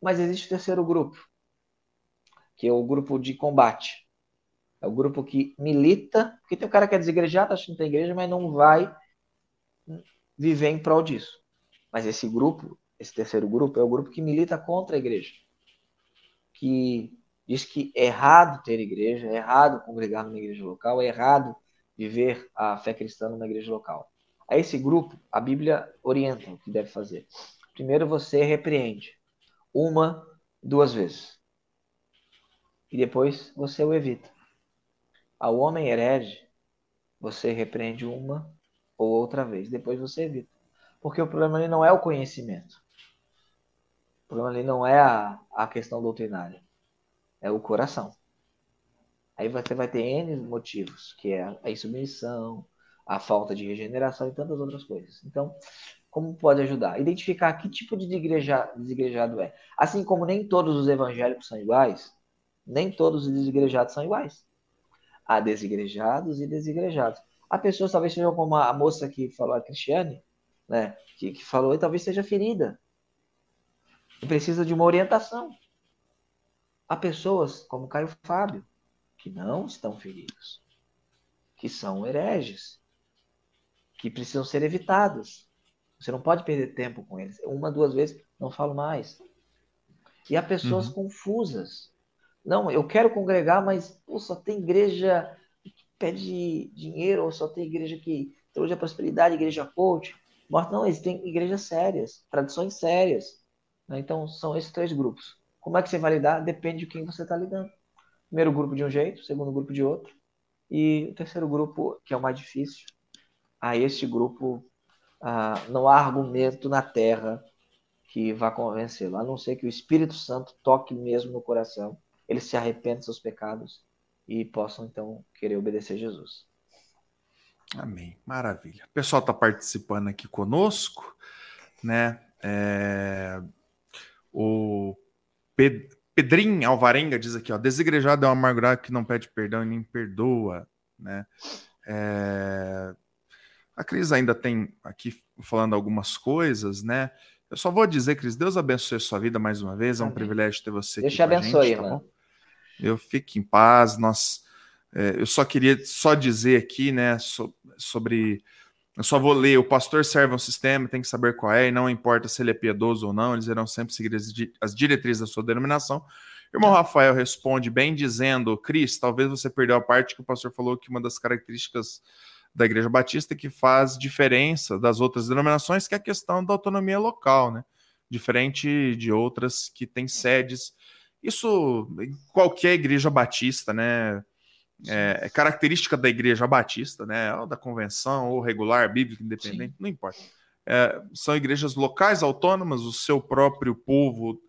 Mas existe o terceiro grupo, que é o grupo de combate. É o grupo que milita, porque tem o cara que é desigrejado, acha que não tem igreja, mas não vai viver em prol disso. Mas esse grupo, esse terceiro grupo, é o grupo que milita contra a igreja. Que diz que é errado ter igreja, é errado congregar numa igreja local, é errado viver a fé cristã numa igreja local. A esse grupo, a Bíblia orienta o que deve fazer. Primeiro você repreende uma, duas vezes. E depois você o evita. Ao homem herege, você repreende uma ou outra vez. Depois você evita. Porque o problema ali não é o conhecimento. O problema ali não é a, a questão doutrinária. É o coração. Aí você vai ter N motivos, que é a insubmissão, a falta de regeneração e tantas outras coisas. Então, como pode ajudar? Identificar que tipo de desigrejado é. Assim como nem todos os evangélicos são iguais, nem todos os desigrejados são iguais. Há desigrejados e desigrejados. Há pessoas, talvez sejam como a moça que falou, a Cristiane, né, que, que falou, e talvez seja ferida. E precisa de uma orientação. Há pessoas, como Caio Fábio, que não estão feridos, que são hereges, que precisam ser evitados. Você não pode perder tempo com eles. Uma, duas vezes, não falo mais. E há pessoas uhum. confusas. Não, eu quero congregar, mas pô, só tem igreja que pede dinheiro, ou só tem igreja que teologia prosperidade, igreja coach. Mostra, não, existem igrejas sérias, tradições sérias. Né? Então, são esses três grupos. Como é que você vai lidar? Depende de quem você está lidando. Primeiro grupo de um jeito, segundo grupo de outro. E o terceiro grupo, que é o mais difícil, a este grupo ah, não há argumento na terra que vá convencê-lo, a não ser que o Espírito Santo toque mesmo no coração, ele se arrependa dos seus pecados e possam então querer obedecer a Jesus. Amém. Maravilha. O pessoal está participando aqui conosco, né? É... O Ped... Pedrinho Alvarenga diz aqui, ó, desigrejado é um amargurado que não pede perdão e nem perdoa, né? É... A Cris ainda tem aqui falando algumas coisas, né? Eu só vou dizer, Cris, Deus abençoe a sua vida mais uma vez. É um Amém. privilégio ter você Deus aqui. Deus te abençoe, gente, tá irmão. Eu fico em paz. Nós, é, eu só queria só dizer aqui, né, so, sobre. Eu só vou ler. O pastor serve um sistema, tem que saber qual é, e não importa se ele é piedoso ou não, eles irão sempre seguir as, as diretrizes da sua denominação. Irmão Rafael responde bem dizendo: Cris, talvez você perdeu a parte que o pastor falou que uma das características da Igreja Batista que faz diferença das outras denominações, que é a questão da autonomia local, né? Diferente de outras que têm sedes. Isso em qualquer igreja batista, né? É, é, característica da igreja batista, né? Ou da convenção, ou regular, bíblica, independente, Sim. não importa. É, são igrejas locais autônomas, o seu próprio povo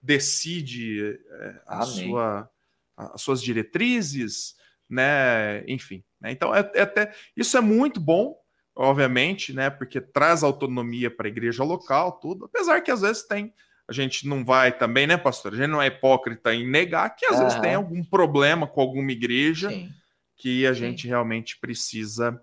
decide é, a sua, as suas diretrizes, né? Enfim. Né? Então, é, é, até isso é muito bom, obviamente, né? Porque traz autonomia para a igreja local, tudo. Apesar que às vezes tem, a gente não vai também, né, pastor? A gente não é hipócrita em negar que às vezes tem algum problema com alguma igreja Sim. que a Sim. gente realmente precisa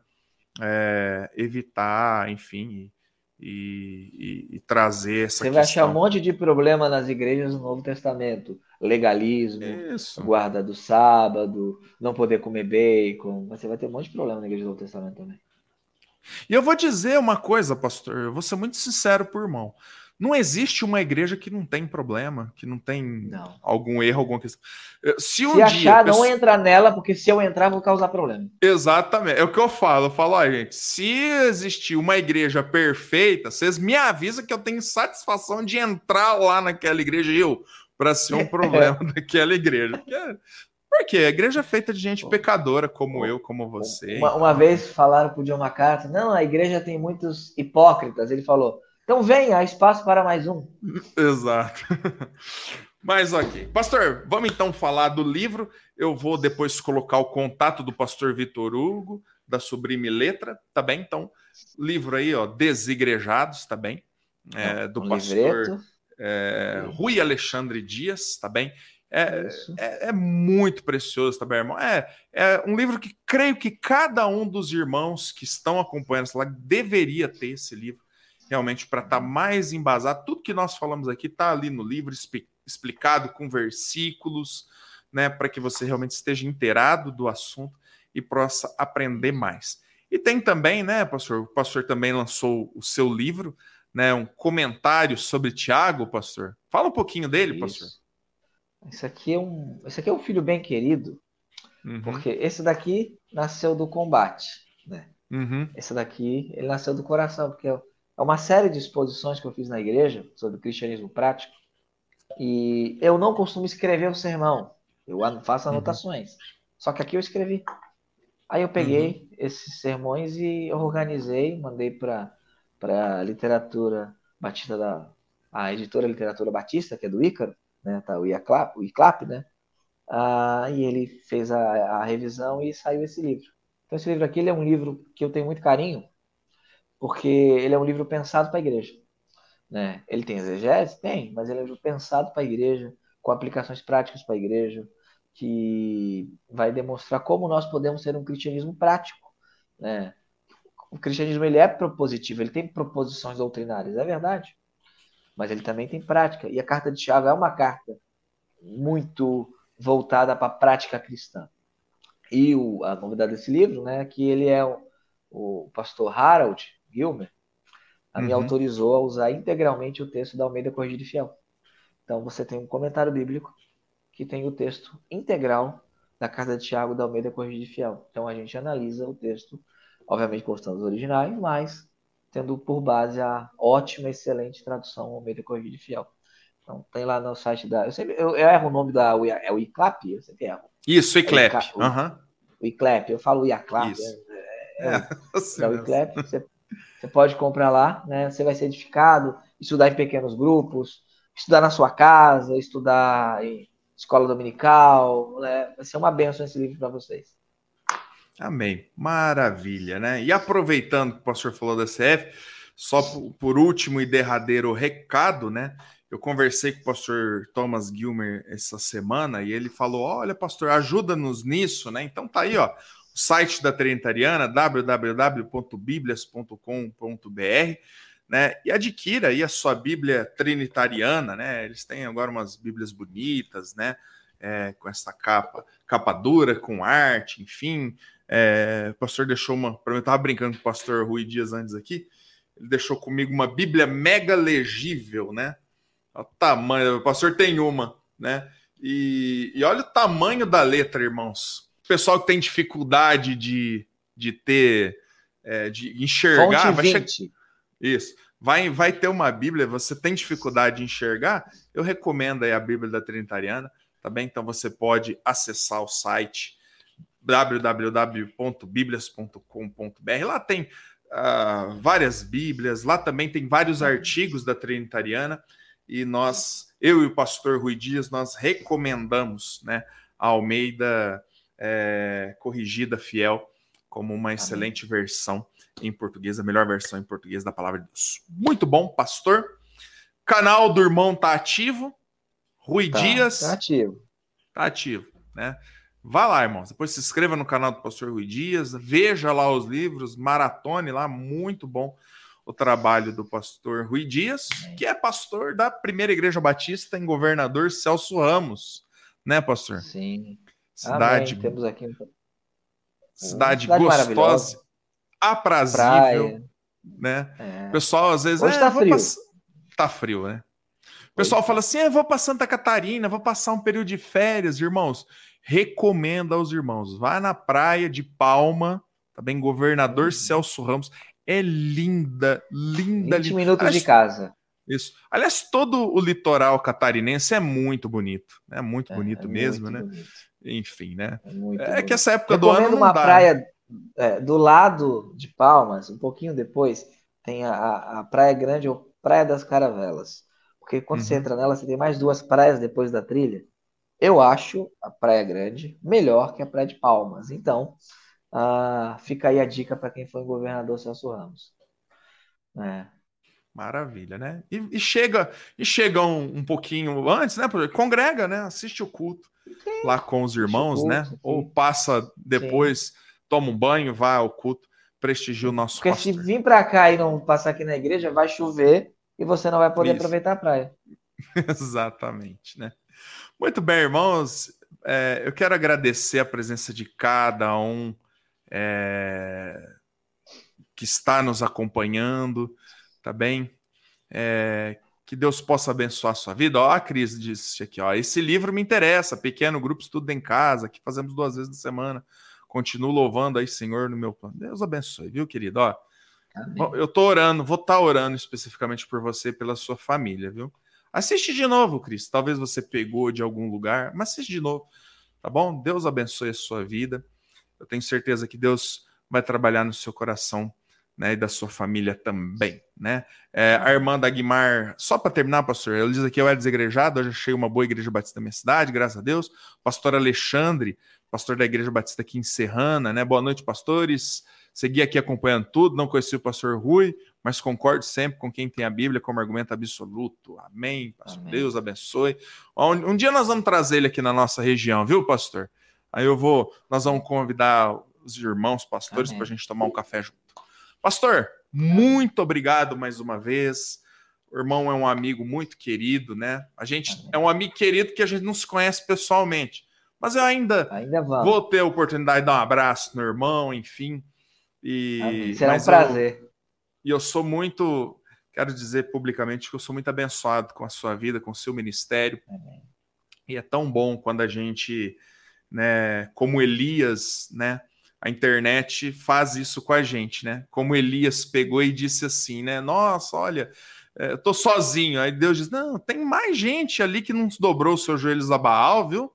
é, evitar, enfim. E, e, e, trazer essa Você vai achar um monte de problema nas igrejas do Novo Testamento legalismo, Isso. guarda do sábado, não poder comer bacon. Você vai ter um monte de problema na igreja do Novo Testamento também. E eu vou dizer uma coisa, pastor, eu vou ser muito sincero por irmão. Não existe uma igreja que não tem problema, que não tem não. algum erro, alguma questão. Se, um se achar, não entra nela, porque se eu entrar, vou causar problema. Exatamente. É o que eu falo. Eu falo, ó, gente, se existir uma igreja perfeita, vocês me avisam que eu tenho satisfação de entrar lá naquela igreja e eu para ser um problema daquela igreja. Porque, porque a igreja é feita de gente pecadora, como eu, como você. Uma, uma vez falaram para o John MacArthur, não, a igreja tem muitos hipócritas. Ele falou, então venha, há espaço para mais um. Exato. Mas ok. Pastor, vamos então falar do livro. Eu vou depois colocar o contato do pastor Vitor Hugo, da Sublime Letra, tá bem? Então, livro aí, ó, Desigrejados, tá bem? É, do um pastor. É, Rui Alexandre Dias, tá bem? É, é, é, muito precioso, tá bem, irmão? É, é um livro que creio que cada um dos irmãos que estão acompanhando essa live deveria ter esse livro, realmente, para estar tá mais embasado. Tudo que nós falamos aqui está ali no livro, explicado com versículos, né, para que você realmente esteja inteirado do assunto e possa aprender mais. E tem também, né, pastor? O pastor também lançou o seu livro, né, um comentário sobre Tiago, pastor. Fala um pouquinho dele, Isso. pastor. Esse aqui é um, esse aqui é um filho bem querido, uhum. porque esse daqui nasceu do combate, né? Uhum. Esse daqui ele nasceu do coração, porque é uma série de exposições que eu fiz na igreja sobre cristianismo prático. E eu não costumo escrever o sermão, eu faço uhum. anotações. Uhum. Só que aqui eu escrevi. Aí eu peguei uhum. esses sermões e organizei, mandei para para a literatura batista da a editora Literatura Batista, que é do Ícaro, né, tá o IACLAP, o ICLAP, né? Ah, e ele fez a, a, revisão e saiu esse livro. Então esse livro aqui é um livro que eu tenho muito carinho, porque ele é um livro pensado para a igreja, né? Ele tem exegese, tem, mas ele é um livro pensado para a igreja, com aplicações práticas para a igreja, que vai demonstrar como nós podemos ter um cristianismo prático, né? o cristianismo ele é propositivo, ele tem proposições doutrinárias, é verdade. Mas ele também tem prática. E a carta de Tiago é uma carta muito voltada para a prática cristã. E o, a novidade desse livro, né, que ele é o, o pastor Harold Gilmer, a uhum. me autorizou a usar integralmente o texto da Almeida Corrigida e Fiel. Então você tem um comentário bíblico que tem o texto integral da carta de Tiago da Almeida Corrigida e Fiel. Então a gente analisa o texto obviamente postando os originais, mas tendo por base a ótima, excelente tradução Almeida Corrigida Fiel. Então, tem lá no site da. Eu, sempre, eu, eu erro o nome da. É o ICLAP? Eu sempre erro. Isso, ICLAP. É o, uhum. o ICLAP, eu falo IACLAP. Isso. É, é, é, é o ICLAP. Você, você pode comprar lá, né? Você vai ser edificado, estudar em pequenos grupos, estudar na sua casa, estudar em escola dominical, né? Vai ser uma benção esse livro para vocês. Amém. Maravilha, né? E aproveitando que o pastor falou da CF, só por último e derradeiro recado, né? Eu conversei com o pastor Thomas Gilmer essa semana e ele falou: Olha, pastor, ajuda-nos nisso, né? Então tá aí, ó, o site da Trinitariana, www.biblias.com.br, né? E adquira aí a sua Bíblia Trinitariana, né? Eles têm agora umas Bíblias bonitas, né? É, com essa capa, capa dura, com arte, enfim. É, o pastor deixou uma. Eu estava brincando com o pastor Rui Dias antes aqui. Ele deixou comigo uma Bíblia mega legível, né? O tamanho, o pastor tem uma, né? E, e olha o tamanho da letra, irmãos. O pessoal que tem dificuldade de, de ter, é, de enxergar, vai che... isso. Vai, vai ter uma Bíblia, você tem dificuldade de enxergar, eu recomendo aí a Bíblia da Trinitariana, tá bem? Então você pode acessar o site www.biblias.com.br. Lá tem uh, várias Bíblias, lá também tem vários artigos da Trinitariana e nós, eu e o pastor Rui Dias, nós recomendamos né, a Almeida é, Corrigida Fiel como uma excelente Amém. versão em português, a melhor versão em português da palavra de Deus. Muito bom, pastor. Canal do irmão tá ativo. Rui tá, Dias. Tá ativo. Tá ativo, né? Vá lá, irmãos. Depois se inscreva no canal do pastor Rui Dias, veja lá os livros, maratone lá, muito bom o trabalho do pastor Rui Dias, que é pastor da Primeira Igreja Batista em Governador Celso Ramos, né, pastor? Sim. Cidade. Amém. Temos aqui cidade, cidade gostosa, aprazível, Praia. né? É. pessoal às vezes Hoje é, tá frio. Pass... Tá frio, né? O pessoal fala assim: eu vou para Santa Catarina, vou passar um período de férias, irmãos. Recomendo aos irmãos, vá na praia de Palma, tá bem? Governador uhum. Celso Ramos é linda, linda. 20 linda. minutos de casa. Isso. Aliás, todo o litoral catarinense é muito bonito, né? Muito é, bonito é mesmo, muito né? Bonito. Enfim, né? É, é que essa época do ano uma dá. praia é, do lado de Palmas, um pouquinho depois, tem a, a Praia Grande ou Praia das Caravelas. Porque quando uhum. você entra nela, você tem mais duas praias depois da trilha. Eu acho a Praia Grande melhor que a Praia de Palmas. Então, ah, fica aí a dica para quem foi governador Celso Ramos. É. Maravilha, né? E, e, chega e chega um, um pouquinho antes, né? Congrega, né? Assiste o culto. Lá com os irmãos, né? culto, né? Sim. Ou passa depois, sim. toma um banho, vai ao culto, prestigia o nosso Porque pastor. se vir para cá e não passar aqui na igreja, vai chover e você não vai poder Isso. aproveitar a praia. Exatamente, né? Muito bem, irmãos. É, eu quero agradecer a presença de cada um é, que está nos acompanhando, tá bem? É, que Deus possa abençoar a sua vida. Ó, a Cris disse aqui, ó, esse livro me interessa, pequeno grupo estudo em casa, que fazemos duas vezes na semana. Continuo louvando aí, Senhor, no meu plano. Deus abençoe, viu, querido? Ó, eu tô orando, vou estar tá orando especificamente por você e pela sua família, viu? Assiste de novo, Cris. Talvez você pegou de algum lugar, mas assiste de novo, tá bom? Deus abençoe a sua vida. Eu tenho certeza que Deus vai trabalhar no seu coração né, e da sua família também, né? É, a irmã da Guimar, só para terminar, pastor, ela diz aqui, eu era desegrejado, hoje achei uma boa igreja batista da minha cidade, graças a Deus. Pastor Alexandre, pastor da igreja batista aqui em Serrana, né? Boa noite, pastores. Segui aqui acompanhando tudo, não conheci o pastor Rui, mas concordo sempre com quem tem a Bíblia como argumento absoluto. Amém, pastor. Amém. Deus abençoe. Um, um dia nós vamos trazer ele aqui na nossa região, viu, pastor? Aí eu vou, nós vamos convidar os irmãos pastores para a gente tomar um café junto. Pastor, muito obrigado mais uma vez. O irmão é um amigo muito querido, né? A gente é um amigo querido que a gente não se conhece pessoalmente, mas eu ainda, ainda vou ter a oportunidade de dar um abraço no irmão, enfim. E será um prazer. Eu, e eu sou muito, quero dizer publicamente que eu sou muito abençoado com a sua vida, com o seu ministério. Amém. E é tão bom quando a gente né, como Elias, né, a internet faz isso com a gente, né? Como Elias pegou e disse assim, né? Nossa, olha, é, eu tô sozinho. Aí Deus diz: Não, tem mais gente ali que não dobrou os seus joelhos a Baal, viu?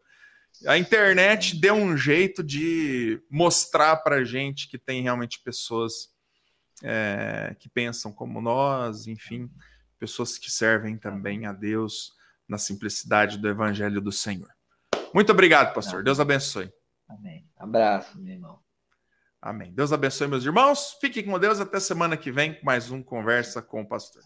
A internet deu um jeito de mostrar para gente que tem realmente pessoas é, que pensam como nós, enfim, pessoas que servem também a Deus na simplicidade do Evangelho do Senhor. Muito obrigado, pastor. Deus abençoe. Amém. Abraço, meu irmão. Amém. Deus abençoe, meus irmãos. Fiquem com Deus. Até semana que vem com mais um Conversa com o Pastor.